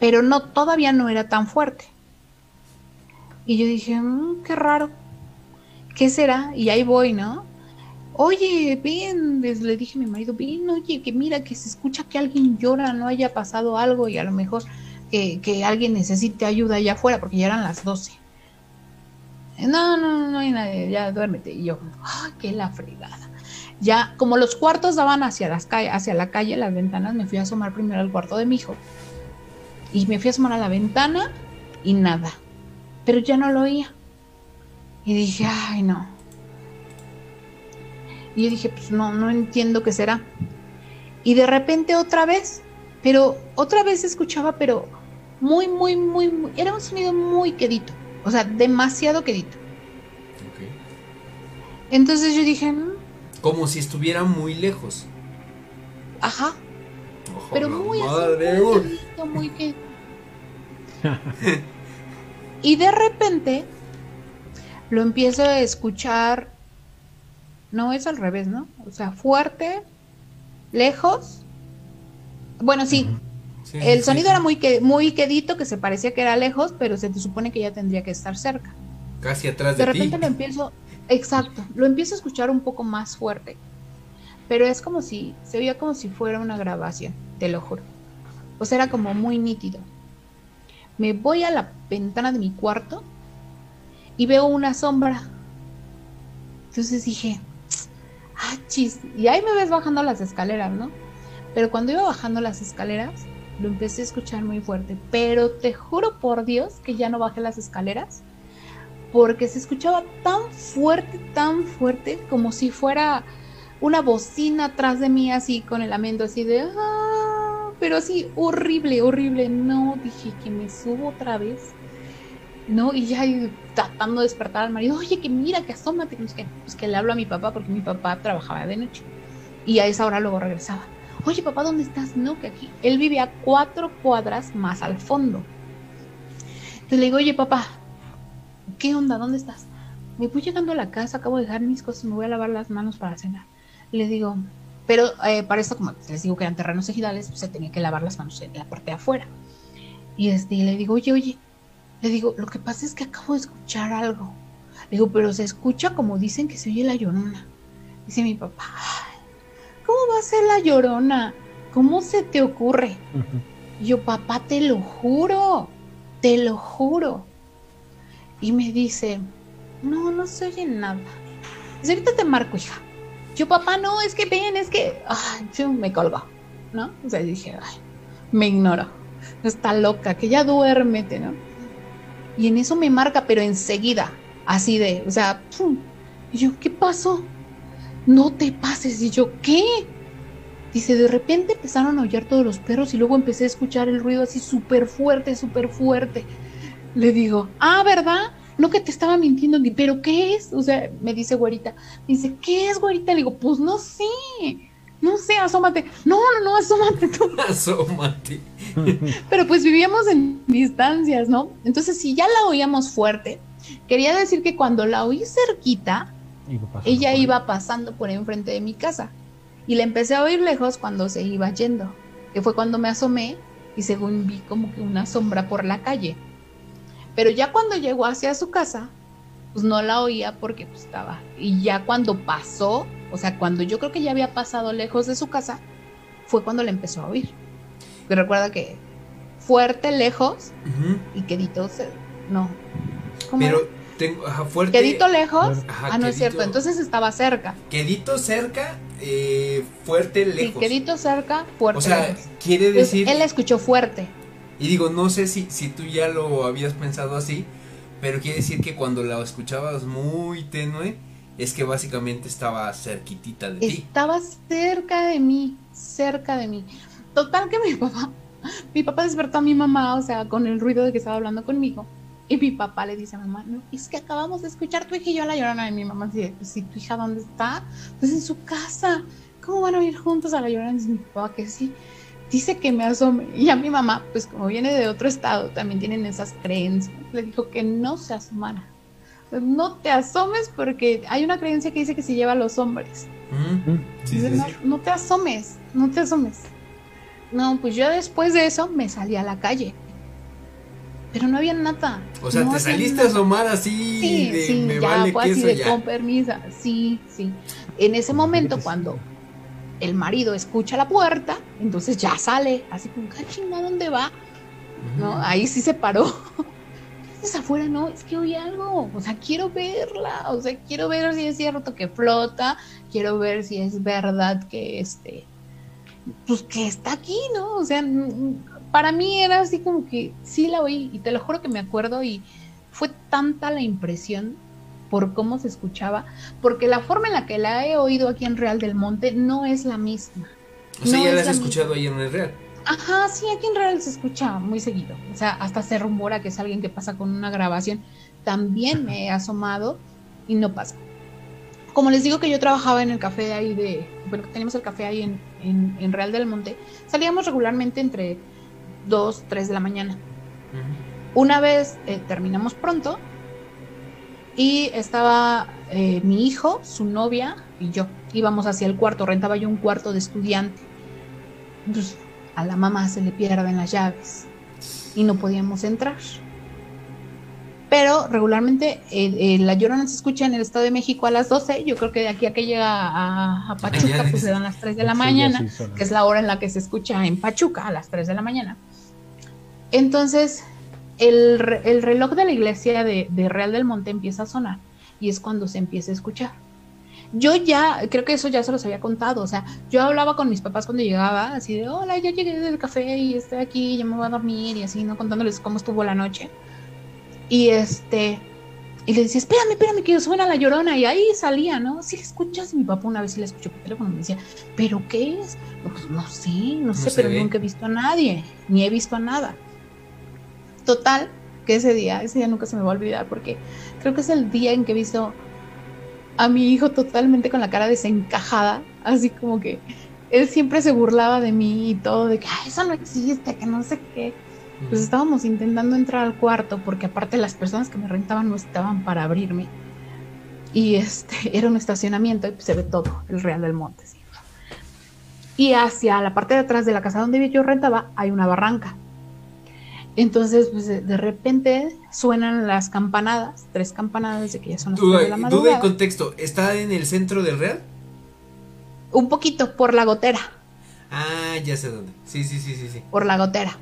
Pero no, todavía no era tan fuerte. Y yo dije, "Mm, qué raro. ¿Qué será? Y ahí voy, ¿no? Oye, les- le dije a mi marido, ven, oye, que mira, que se escucha que alguien llora, no haya pasado algo y a lo mejor que, que alguien necesite ayuda allá afuera, porque ya eran las 12. No, no, no, hay nadie, ya duérmete. Y yo, ¡ay, qué la fregada! Ya, como los cuartos daban hacia, las calle, hacia la calle, las ventanas, me fui a asomar primero al cuarto de mi hijo. Y me fui a asomar a la ventana y nada. Pero ya no lo oía. Y dije, ay, no. Y yo dije, pues no, no entiendo qué será. Y de repente otra vez, pero otra vez escuchaba, pero muy, muy, muy, muy, era un sonido muy quedito. O sea, demasiado quedito. Ok. Entonces yo dije, "Mm, Como si estuviera muy lejos. ajá, Ojo, pero muy así, madre, muy uy. quedito, muy quedito. y de repente lo empiezo a escuchar, no es al revés, ¿no? O sea, fuerte, lejos. Bueno, sí, Sí, el sí, sonido sí. era muy, que, muy quedito, que se parecía que era lejos, pero se te supone que ya tendría que estar cerca. Casi atrás De de, ti. repente lo empiezo, exacto, lo empiezo a escuchar un poco más fuerte. Pero es como si, se veía como si fuera una grabación, te lo juro. O sea, era como muy nítido. Me voy a la ventana de mi cuarto y veo una sombra. Entonces dije, ah, chis. Y ahí me ves bajando las escaleras, ¿no? Pero cuando iba bajando las escaleras, lo empecé a escuchar muy fuerte. Pero te juro por Dios que ya no bajé las escaleras porque se escuchaba tan fuerte, tan fuerte, como si fuera una bocina atrás de mí, así con el lamento, así de, "Ah", pero así horrible, horrible. No, dije que me subo otra vez. No, y ya tratando de despertar al marido, oye, que mira, que asómate, que. Pues que le hablo a mi papá, porque mi papá trabajaba de noche. Y a esa hora luego regresaba. Oye, papá, ¿dónde estás? No, que aquí. Él vivía a cuatro cuadras más al fondo. Entonces le digo, oye, papá, ¿qué onda? ¿Dónde estás? Me voy llegando a la casa, acabo de dejar mis cosas, me voy a lavar las manos para cenar. Le digo, pero eh, para esto, como les digo que eran terrenos ejidales, pues se tenía que lavar las manos en la parte de afuera. Y este, le digo, oye, oye, le digo, lo que pasa es que acabo de escuchar algo. Le digo, pero se escucha como dicen que se oye la llorona. Dice mi papá, "Ay, ¿cómo va a ser la llorona? ¿Cómo se te ocurre? Y yo, papá, te lo juro, te lo juro. Y me dice, no, no se oye nada. Dice, ahorita te marco, hija. Yo, papá, no, es que ven, es que... Ay, yo me colgó, ¿no? O sea, dije, ay, me ignoro. Está loca, que ya duérmete, ¿no? Y en eso me marca, pero enseguida, así de, o sea, ¡pum! Y yo, ¿qué pasó? No te pases. Y yo, ¿qué? Dice, de repente empezaron a aullar todos los perros y luego empecé a escuchar el ruido así súper fuerte, súper fuerte. Le digo, ah, ¿verdad? No que te estaba mintiendo, ni- pero ¿qué es? O sea, me dice güerita, dice, ¿qué es güerita? Le digo, pues no sé, no sé, asómate. No, no, no, asómate tú. Asómate. Pero pues vivíamos en distancias, ¿no? Entonces, si ya la oíamos fuerte, quería decir que cuando la oí cerquita, Iba pasando ella por ahí. iba pasando por enfrente de mi casa y la empecé a oír lejos cuando se iba yendo, que fue cuando me asomé y según vi como que una sombra por la calle. Pero ya cuando llegó hacia su casa, pues no la oía porque pues estaba. Y ya cuando pasó, o sea, cuando yo creo que ya había pasado lejos de su casa, fue cuando la empezó a oír. Y recuerda que fuerte, lejos Ujú. y quedito, se- no. ¿Cómo Pero era? Tengo, ajá, fuerte. Quedito lejos. Ajá, ah, no es cierto. Entonces estaba cerca. Quedito cerca, eh, fuerte, Sí, lejos. quedito cerca, fuerte. o sea, lejos. quiere decir... él escuchó fuerte. Y digo, no sé si, si tú ya lo habías pensado así, pero quiere decir que cuando la escuchabas muy tenue, es que básicamente estaba cerquitita de ti. Estaba cerca de mí, cerca de mí. Total que mi papá, mi papá despertó a mi mamá, o sea, con el ruido de que estaba hablando conmigo. Y mi papá le dice a mamá, no, es que acabamos de escuchar tu hija y yo la llorona de mi mamá. Dice, si tu hija dónde está? Pues en su casa. ¿Cómo van a ir juntos a la llorona? Dice mi papá que sí. Dice que me asome. Y a mi mamá, pues como viene de otro estado, también tienen esas creencias. Le dijo que no se asomara. No te asomes porque hay una creencia que dice que se lleva a los hombres. Mm, sí, Dice, sí, no, sí. no te asomes, no te asomes. No, pues yo después de eso me salí a la calle. Pero no había nada. O sea, no te saliste a asomar así Sí, de sí, me ya vale fue así de ya. con permiso. Sí, sí. En ese momento, cuando el marido escucha la puerta, entonces ya sale, así como, "Ah, chinga, ¿dónde va? ¿no? Ahí sí se paró. ¿Qué haces afuera? No, es que oí algo. O sea, quiero verla. O sea, quiero ver si es cierto que flota. Quiero ver si es verdad que este. Pues que está aquí, ¿no? O sea, para mí era así como que sí la oí. Y te lo juro que me acuerdo. Y fue tanta la impresión por cómo se escuchaba. Porque la forma en la que la he oído aquí en Real del Monte no es la misma. O sea, no ya es la has la escuchado ahí en el real. Ajá, sí, aquí en Real se escucha muy seguido. O sea, hasta se rumora que es alguien que pasa con una grabación. También me he asomado y no pasa. Como les digo que yo trabajaba en el café ahí de... Bueno, teníamos el café ahí en, en, en Real del Monte. Salíamos regularmente entre 2, 3 de la mañana. Una vez eh, terminamos pronto y estaba eh, mi hijo, su novia y yo. Íbamos hacia el cuarto, rentaba yo un cuarto de estudiante. Entonces, a la mamá se le pierden las llaves y no podíamos entrar. Pero regularmente eh, la llorona se escucha en el Estado de México a las 12. Yo creo que de aquí a que llega a, a Pachuca, pues se dan las 3 de la Sí, mañana sí que es la hora en la que se escucha en Pachuca a las 3 de la mañana. Entonces, el, el reloj de la iglesia de, de Real del Monte empieza a sonar y es cuando se empieza a escuchar. Yo ya, creo que eso ya se los había contado, o sea, yo hablaba con mis papás cuando llegaba, así de, hola, ya llegué del café y estoy aquí, ya me voy a dormir y así, ¿no? Contándoles cómo estuvo la noche. Y este, y le decía, espérame, espérame, que suena la llorona. Y ahí salía, ¿no? Si la escuchas, y mi papá una vez sí la escuchó por teléfono, me decía, ¿pero qué es? No, Pues no sé, no, sé, pero ve. nunca he visto a nadie, ni he visto a nada. Total, que ese día, ese día nunca se me va a olvidar, porque creo que es el día en que he visto a mi hijo totalmente con la cara desencajada, así como que él siempre se burlaba de mí y todo, de que "Ay, eso no existe, que no sé qué. Pues estábamos intentando entrar al cuarto porque aparte las personas que me rentaban no estaban para abrirme. Y este era un estacionamiento y pues, se ve todo, el Real del Monte. ¿sí? Y hacia la parte de atrás de la casa donde yo rentaba hay una barranca. Entonces, pues de, repente suenan las campanadas, tres campanadas de que ya son las Duda, de la duda y madrugada. contexto, ¿está en el centro del real? Un poquito por la gotera, Ah, ya sé dónde. Sí, sí, sí, sí, sí. por la gotera.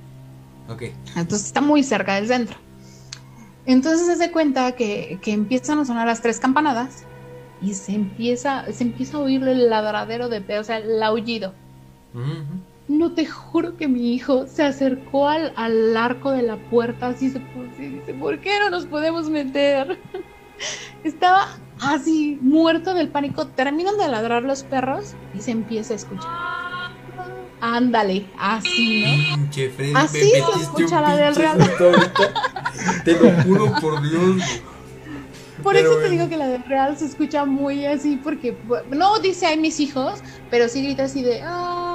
Ok. Entonces está muy cerca del centro. Entonces se da cuenta que, que empiezan a sonar las tres campanadas y se empieza, se empieza a oír el ladradero de pedo, o sea, el aullido. No te juro que mi hijo se acercó al, al arco de la puerta, así se puso y dice, ¿por qué no nos podemos meter? Estaba así, muerto del pánico. Terminan de ladrar los perros y se empieza a escuchar. Ándale, así, ¿no? Pinche Freddy, Así me se escucha la del Real. Te lo juro por Dios. Por Pero eso te digo que la de Real se escucha muy así, porque no dice ay mis hijos, pero sí grita así de ah,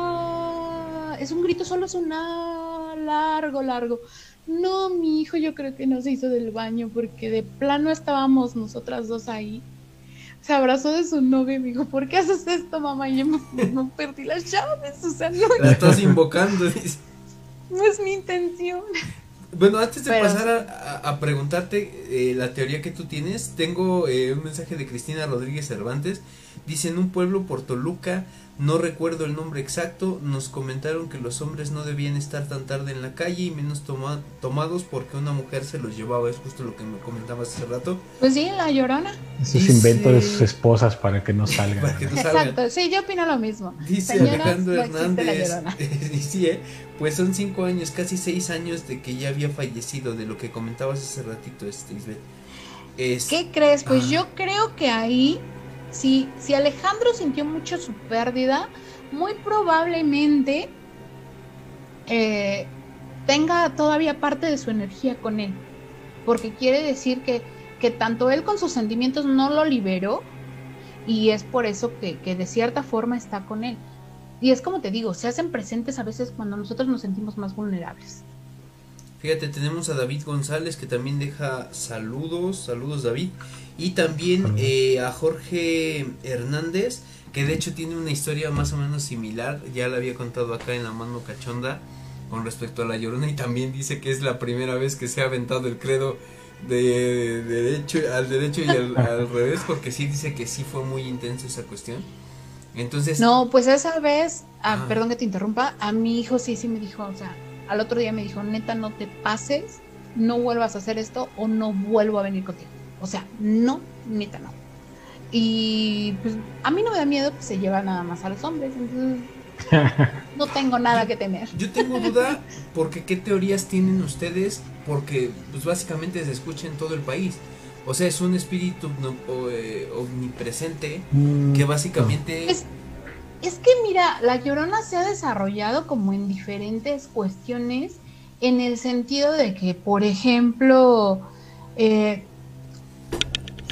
es un grito, solo es un ah, largo, largo. No, mi hijo yo creo que no se hizo del baño porque de plano estábamos nosotras dos ahí. Se abrazó de su novia y me dijo, ¿por qué haces esto, mamá? Y yo me, no perdí las llaves, o sea, no, La estás invocando. dice. no es mi intención. Bueno, antes de Pero- pasar a, a- a preguntarte eh, la teoría que tú tienes, tengo eh, un mensaje de Cristina Rodríguez Cervantes. Dice, en un pueblo por Toluca, no recuerdo el nombre exacto, nos comentaron que los hombres no debían estar tan tarde en la calle y menos toma- tomados porque una mujer se los llevaba. Es justo lo que me comentabas hace rato. Pues sí, la llorona. Eso es Dice- invento de sus esposas para que no salgan. Para que no salgan. Exacto, sí, yo opino lo mismo. Dice Señoras, Alejandro no Hernández. Llorona. y sí, ¿eh? pues son cinco años, casi seis años de que ya había fallecido, de lo que comentabas hace ratito, este, Isbeth. Es- ¿Qué crees? Pues Ah. yo creo que ahí, si, si Alejandro sintió mucho su pérdida, muy probablemente eh, tenga todavía parte de su energía con él. Porque quiere decir que, que tanto él con sus sentimientos no lo liberó y es por eso que, que de cierta forma está con él. Y es como te digo, se hacen presentes a veces cuando nosotros nos sentimos más vulnerables. Fíjate, tenemos a David González que también deja saludos, saludos David, y también eh, a Jorge Hernández, que de hecho tiene una historia más o menos similar, ya la había contado acá en la mano cachonda con respecto a la llorona y también dice que es la primera vez que se ha aventado el credo de, de derecho al derecho y al, al revés, porque sí dice que sí fue muy intensa esa cuestión. Entonces, No, pues esa vez, ah, Ah. perdón que te interrumpa, a mi hijo sí, sí me dijo, o sea, al otro día me dijo, neta, no te pases, no vuelvas a hacer esto o no vuelvo a venir contigo. O sea, no, neta, no. Y pues a mí no me da miedo que se lleva nada más a los hombres, entonces no tengo nada que temer. Yo tengo duda porque qué teorías tienen ustedes porque pues básicamente se escucha en todo el país. O sea, es un espíritu eh, omnipresente Mm, que básicamente Es, es que mira, la llorona se ha desarrollado como en diferentes cuestiones, en el sentido de que, por ejemplo, eh,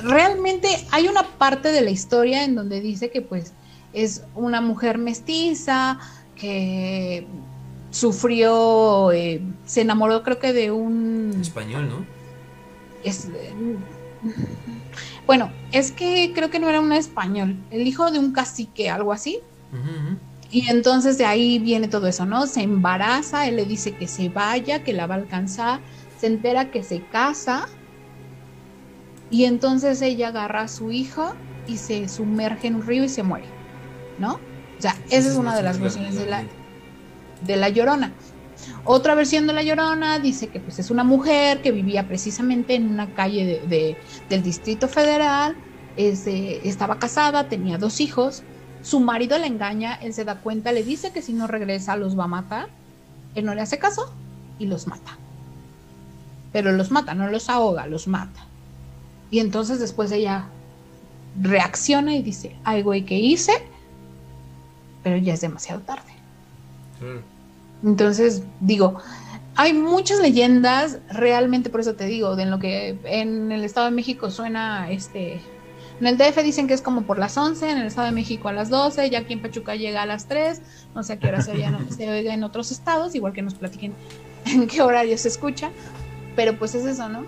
realmente hay una parte de la historia en donde dice que pues es una mujer mestiza que sufrió, eh, se enamoró creo que de un español, ¿no? es, bueno, es que creo que no era un español, el hijo de un cacique, algo así. Y entonces de ahí viene todo eso, ¿no? Se embaraza, él le dice que se vaya, que la va a alcanzar, se entera que se casa y entonces ella agarra a su hija y se sumerge en un río y se muere, ¿no? O sea, esa es una de las versiones de la, de la Llorona. Otra versión de la Llorona dice que pues es una mujer que vivía precisamente en una calle de, de- del Distrito Federal, estaba casada, tenía dos hijos, su marido la engaña, él se da cuenta, le dice que si no regresa los va a matar, él no le hace caso y los mata. Pero los mata, no los ahoga, los mata. Y entonces después ella reacciona y dice, ay güey, ¿qué hice? Pero ya es demasiado tarde. Claro. Entonces, digo, hay muchas leyendas, realmente por eso te digo, de en lo que en el Estado de México suena este. En el DF dicen que es como por las 11, en el Estado de México a las 12, ya aquí en Pachuca llega a las 3, no sé a qué hora se, oiga- se oiga en otros estados, igual que nos platiquen en qué horario se escucha, pero pues es eso, ¿no?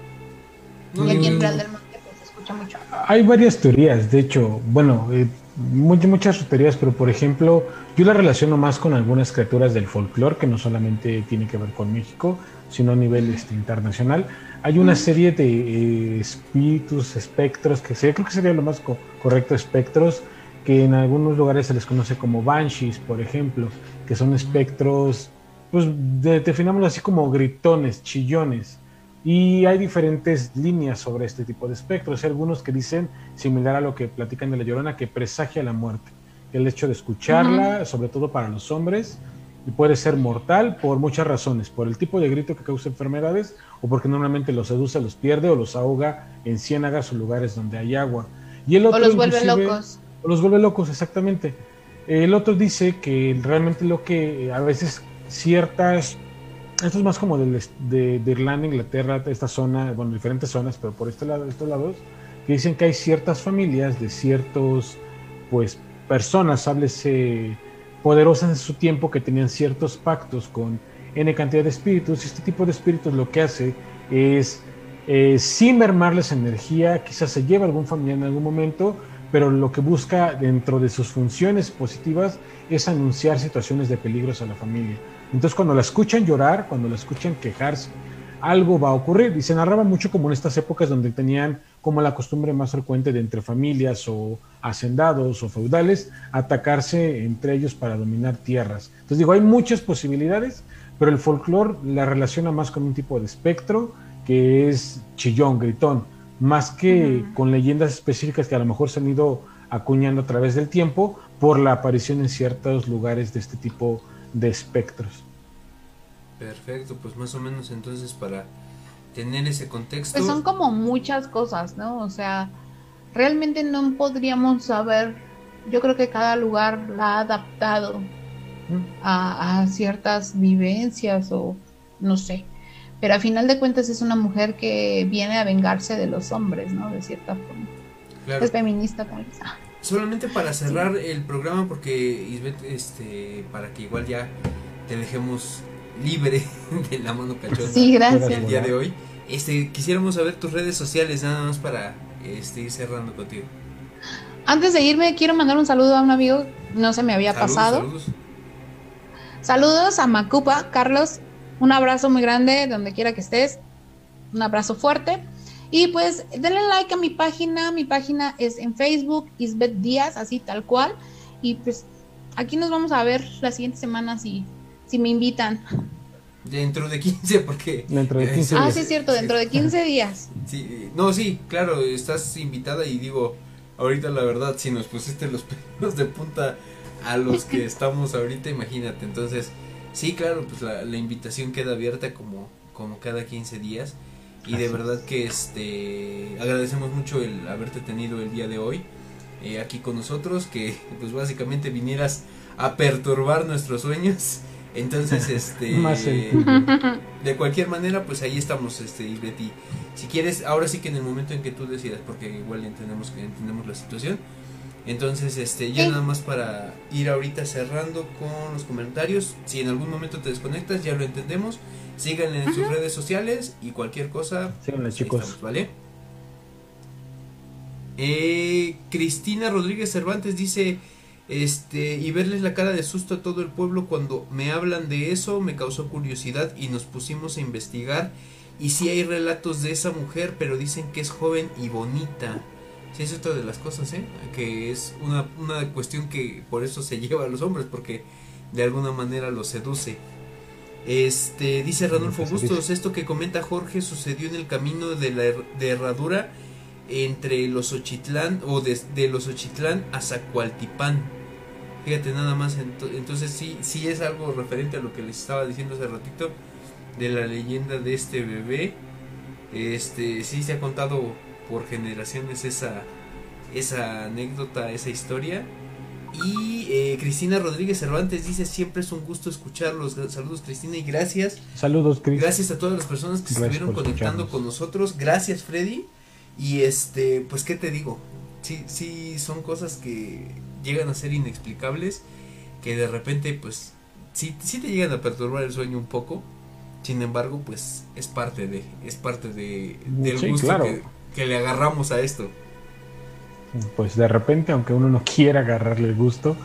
Y aquí en Real del Monte pues se escucha mucho. Hay varias teorías, de hecho, bueno, eh, muchas, muchas teorías, pero por ejemplo, yo la relaciono más con algunas criaturas del folclore, que no solamente tiene que ver con México, sino a nivel este, internacional. Hay una serie de eh, espíritus, espectros, que sería, creo que sería lo más co- correcto, espectros, que en algunos lugares se les conoce como banshees, por ejemplo, que son espectros, pues de- definámoslo así como gritones, chillones. Y hay diferentes líneas sobre este tipo de espectros. Hay algunos que dicen, similar a lo que platican de la llorona, que presagia la muerte. El hecho de escucharla, sobre todo para los hombres, y puede ser mortal por muchas razones. Por el tipo de grito que causa enfermedades, o porque normalmente los seduce, los pierde o los ahoga en ciénagas o lugares donde hay agua. Y el O otro, los vuelve locos. o los vuelve locos, exactamente. El otro dice que realmente lo que a veces ciertas, esto es más como de, de Irlanda, Inglaterra, esta zona, bueno, diferentes zonas, pero por este lado, estos lados, que dicen que hay ciertas familias de ciertos, pues, personas, háblese, poderosas en su tiempo que tenían ciertos pactos con N cantidad de espíritus, y este tipo de espíritus lo que hace es, eh, sin mermarles energía, quizás se lleva algún familiar en algún momento, pero lo que busca dentro de sus funciones positivas es anunciar situaciones de peligros a la familia. Entonces cuando la escuchan llorar, cuando la escuchan quejarse, algo va a ocurrir. Y se narraba mucho como en estas épocas donde tenían como la costumbre más frecuente de entre familias o hacendados o feudales atacarse entre ellos para dominar tierras. Entonces digo, hay muchas posibilidades, pero el folclore la relaciona más con un tipo de espectro que es chillón, gritón, más que con leyendas específicas que a lo mejor se han ido acuñando a través del tiempo por la aparición en ciertos lugares de este tipo de espectros. Perfecto, pues más o menos entonces para tener ese contexto. Pues son como muchas cosas, ¿no? O sea, realmente no podríamos saber, yo creo que cada lugar la ha adaptado a, ciertas vivencias o no sé. Pero a final de cuentas es una mujer que viene a vengarse de los hombres, ¿no? De cierta forma. Es feminista tal vez. Solamente para cerrar el programa, porque Isbeth, este, para que igual ya te dejemos libre de la mano cachorra sí, gracias. el día de hoy. Este, quisiéramos saber tus redes sociales nada más para este, ir cerrando contigo. Antes de irme, quiero mandar un saludo a un amigo, no se me había pasado. Saludos. saludos a Macupa, Carlos, un abrazo muy grande donde quiera que estés, un abrazo fuerte. Y pues denle like a mi página, mi página es en Facebook, Isbeth Díaz, así tal cual. Y pues aquí nos vamos a ver la siguiente semana si, si me invitan. Dentro de 15, porque. Dentro de 15 días. Ah, sí, es cierto, dentro de 15 días. Sí, no, sí, claro, estás invitada y digo, ahorita la verdad, si nos pusiste los pelos de punta a los que estamos ahorita, imagínate. Entonces, sí, claro, pues la, la invitación queda abierta como, como cada 15 días. Y de verdad que este agradecemos mucho el haberte tenido el día de hoy eh, aquí con nosotros, que pues básicamente vinieras a perturbar nuestros sueños entonces, este. de cualquier manera, pues ahí estamos, este, Betty. Si quieres, ahora sí que en el momento en que tú decidas, porque igual entendemos que entendemos la situación. Entonces, este, ya nada más para ir ahorita cerrando con los comentarios. Si en algún momento te desconectas, ya lo entendemos. Síganle en sus redes sociales y cualquier cosa. Síganle, chicos. ¿Vale? Eh, Cristina Rodríguez Cervantes dice: este, y verles la cara de susto a todo el pueblo cuando me hablan de eso me causó curiosidad y nos pusimos a investigar. Y si hay relatos de esa mujer, pero dicen que es joven y bonita. Sí, es otra de las cosas, ¿eh? Que es una, una cuestión que por eso se lleva a los hombres, porque de alguna manera los seduce. Este, dice Ranulfo Bustos, esto que comenta Jorge sucedió en el camino de la de herradura entre los Ochitlán o de, los Ochitlán a Zacualtipán. Fíjate nada más, entonces sí, sí es algo referente a lo que les estaba diciendo hace ratito de la leyenda de este bebé. Este sí se ha contado por generaciones esa, esa anécdota, esa historia. Y eh, Cristina Rodríguez Cervantes dice, siempre es un gusto escucharlos. Saludos Cristina y gracias. Saludos Cris. Gracias a todas las personas que estuvieron conectando con nosotros. Gracias Freddy. Y este, pues qué te digo, sí, sí son cosas que llegan a ser inexplicables, que de repente pues sí, sí te llegan a perturbar el sueño un poco, sin embargo pues es parte de, es parte de, del gusto que, le agarramos a esto. Pues de repente, aunque uno no quiera agarrarle el gusto,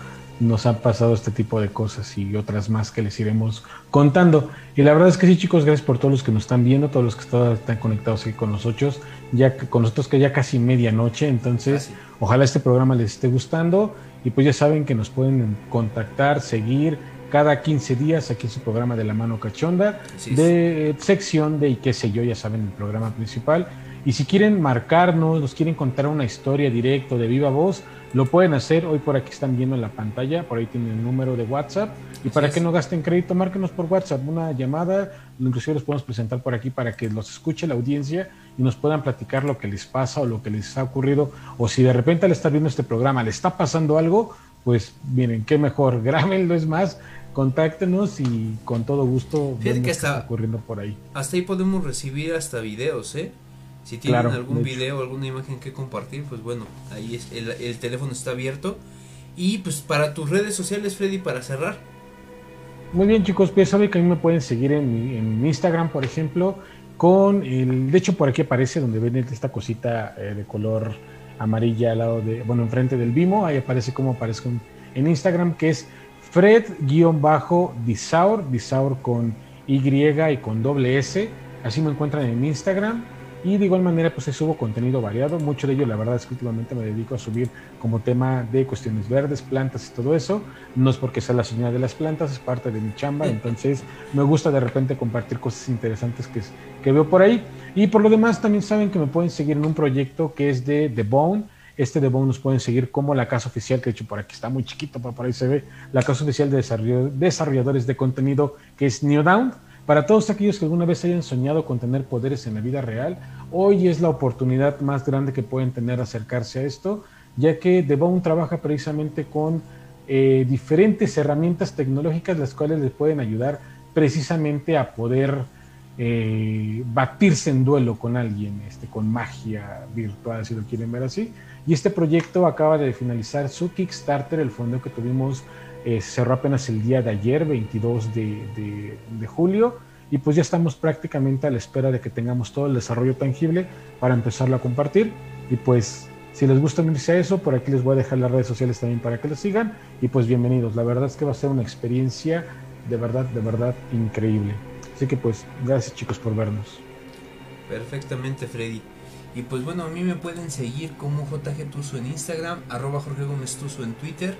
nos han pasado este tipo de cosas y otras más que les iremos contando. Y la verdad es que sí, chicos, gracias por todos los que nos están viendo, todos los que están conectados aquí con nosotros, ya con nosotros que ya casi medianoche, entonces ojalá este programa les esté gustando y pues ya saben que nos pueden contactar, seguir cada 15 días aquí en su programa de la mano cachonda, de sección de y qué sé yo, ya saben, el programa principal. Y si quieren marcarnos, nos quieren contar una historia directo de viva voz, lo pueden hacer, hoy por aquí están viendo en la pantalla, por ahí tienen el número de WhatsApp. Y para que no gasten crédito, márquenos por WhatsApp una llamada, inclusive los podemos presentar por aquí para que los escuche la audiencia y nos puedan platicar lo que les pasa o lo que les ha ocurrido. O si de repente al estar viendo este programa le está pasando algo, pues miren, qué mejor, grábenlo es más, contáctenos y con todo gusto Fíjate que está ocurriendo por ahí. Hasta ahí podemos recibir hasta videos, ¿eh? Si tienen algún video, alguna imagen que compartir, pues bueno, ahí es, el, teléfono está abierto. Y pues para tus redes sociales, Freddy, para cerrar. Muy bien, chicos, pues saben que a mí me pueden seguir en, Instagram, por ejemplo, con el. De hecho, por aquí aparece donde ven esta cosita eh, de color amarilla al lado de. Bueno, enfrente del Vimo. Ahí aparece como aparece en Instagram, que es Fred-Disaur, Disaur con Y y con doble S Así me encuentran en Instagram. Y de igual manera, pues subo contenido variado. Mucho de ello, la verdad es que últimamente me dedico a subir como tema de cuestiones verdes, plantas y todo eso. No es porque sea la señal de las plantas, es parte de mi chamba. Entonces, me gusta de repente compartir cosas interesantes que, que veo por ahí. Y por lo demás, también saben que me pueden seguir en un proyecto que es de The Bone. Este The Bone nos pueden seguir como la casa oficial, que de hecho por aquí está muy chiquito, pero por ahí se ve, la casa oficial de desarrolladores de contenido, que es New Down para todos aquellos que alguna vez hayan soñado con tener poderes en la vida real, hoy es la oportunidad más grande que pueden tener acercarse a esto, ya que The Bone trabaja precisamente con eh, diferentes herramientas tecnológicas las cuales les pueden ayudar precisamente a poder eh, batirse en duelo con alguien, este, con magia virtual, si lo quieren ver así. Y este proyecto acaba de finalizar su Kickstarter, el fondo que tuvimos eh, cerró apenas el día de ayer, 22 de, julio, y pues ya estamos prácticamente a la espera de que tengamos todo el desarrollo tangible para empezarlo a compartir. Y pues si les gusta unirse a eso, por aquí les voy a dejar las redes sociales también para que lo sigan. Y pues bienvenidos, la verdad es que va a ser una experiencia de verdad, de verdad increíble. Así que pues gracias chicos por vernos. Perfectamente Freddy. Y pues bueno, a mí me pueden seguir como JG Tuso en Instagram, arroba Jorge Gómez Tuso en Twitter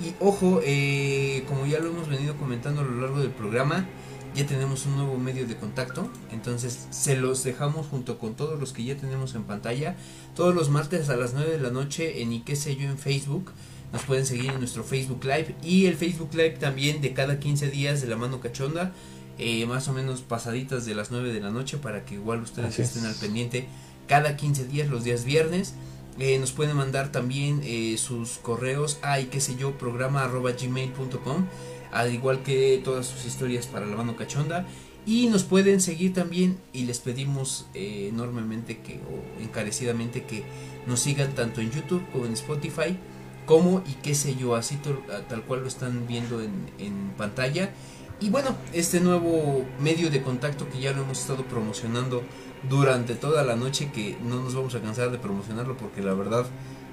y ojo, eh, como ya lo hemos venido comentando a lo largo del programa, ya tenemos un nuevo medio de contacto. Entonces se los dejamos junto con todos los que ya tenemos en pantalla. Todos los martes a las 9 de la noche en y qué sé yo en Facebook. Nos pueden seguir en nuestro Facebook Live. Y el Facebook Live también de cada 15 días de la mano cachonda. Eh, más o menos pasaditas de las 9 de la noche para que igual ustedes estén al pendiente cada 15 días los días viernes. Eh, nos pueden mandar también eh, sus correos a y qué sé yo, programa arroba gmail.com, al igual que todas sus historias para la mano cachonda. Y nos pueden seguir también y les pedimos eh, enormemente que, o encarecidamente que nos sigan tanto en YouTube como en Spotify, como y qué sé yo, así tal cual lo están viendo en, en pantalla. Y bueno, este nuevo medio de contacto que ya lo hemos estado promocionando durante toda la noche que no nos vamos a cansar de promocionarlo porque la verdad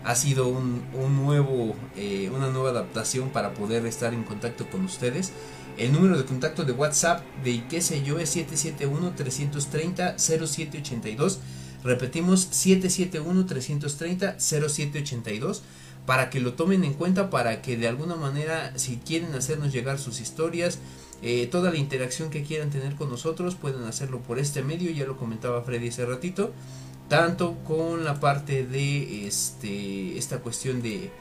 ha sido un, nuevo, eh, una nueva adaptación para poder estar en contacto con ustedes. El número de contacto de WhatsApp de qué sé yo es 771-330-0782. Repetimos 771-330-0782 para que lo tomen en cuenta, para que de alguna manera si quieren hacernos llegar sus historias, eh, toda la interacción que quieran tener con nosotros pueden hacerlo por este medio, ya lo comentaba Freddy hace ratito, tanto con la parte de este esta cuestión de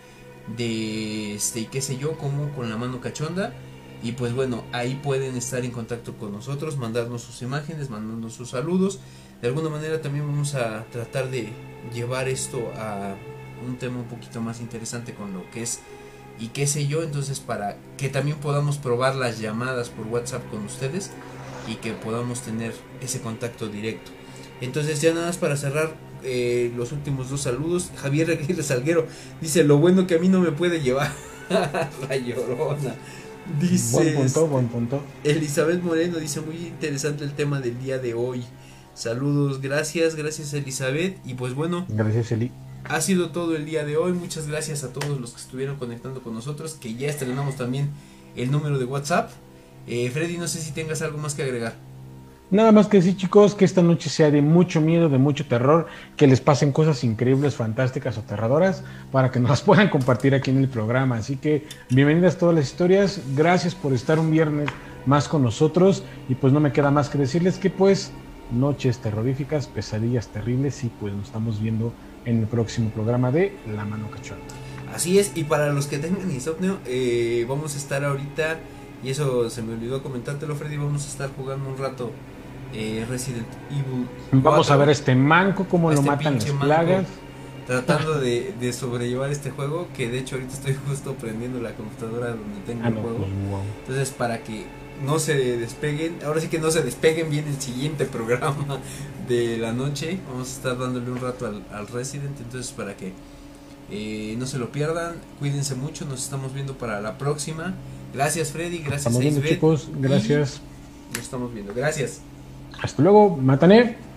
de este qué sé yo, como con la mano cachonda. Y pues bueno, ahí pueden estar en contacto con nosotros, mandarnos sus imágenes, mandarnos sus saludos. De alguna manera también vamos a tratar de llevar esto a un tema un poquito más interesante con lo que es y qué sé yo, entonces para que también podamos probar las llamadas por WhatsApp con ustedes y que podamos tener ese contacto directo. Entonces ya nada más para cerrar eh, los últimos dos saludos, Javier Aguirre Salguero dice lo bueno que a mí no me puede llevar la llorona. Dice buen punto, buen punto. Elizabeth Moreno dice muy interesante el tema del día de hoy. Saludos, gracias, gracias Elizabeth y pues bueno. Gracias Eli ha sido todo el día de hoy. Muchas gracias a todos los que estuvieron conectando con nosotros, que ya estrenamos también el número de WhatsApp. Eh, Freddy, no sé si tengas algo más que agregar. Nada más que decir, chicos, que esta noche sea de mucho miedo, de mucho terror, que les pasen cosas increíbles, fantásticas aterradoras, para que nos las puedan compartir aquí en el programa. Así que bienvenidas todas las historias, gracias por estar un viernes más con nosotros y pues no me queda más que decirles que pues noches terroríficas, pesadillas terribles y pues nos estamos viendo en el próximo programa de La Mano Cachonda. Así es, y para los que tengan insomnio, eh, vamos a estar ahorita, y eso se me olvidó comentártelo, Freddy, vamos a estar jugando un rato eh, Resident Evil. Vamos a ver este manco, cómo lo este matan las plagas. Tratando de, de, sobrellevar este juego, que de hecho ahorita estoy justo prendiendo la computadora donde tengo ah, el juego. Pues, Entonces, para que no se despeguen, ahora sí que no se despeguen bien el siguiente programa de la noche. Vamos a estar dándole un rato al, Resident, entonces para que eh, no se lo pierdan, cuídense mucho, nos estamos viendo para la próxima. Gracias Freddy, gracias estamos viendo, chicos, gracias. Nos estamos viendo, gracias. Hasta luego, Matané.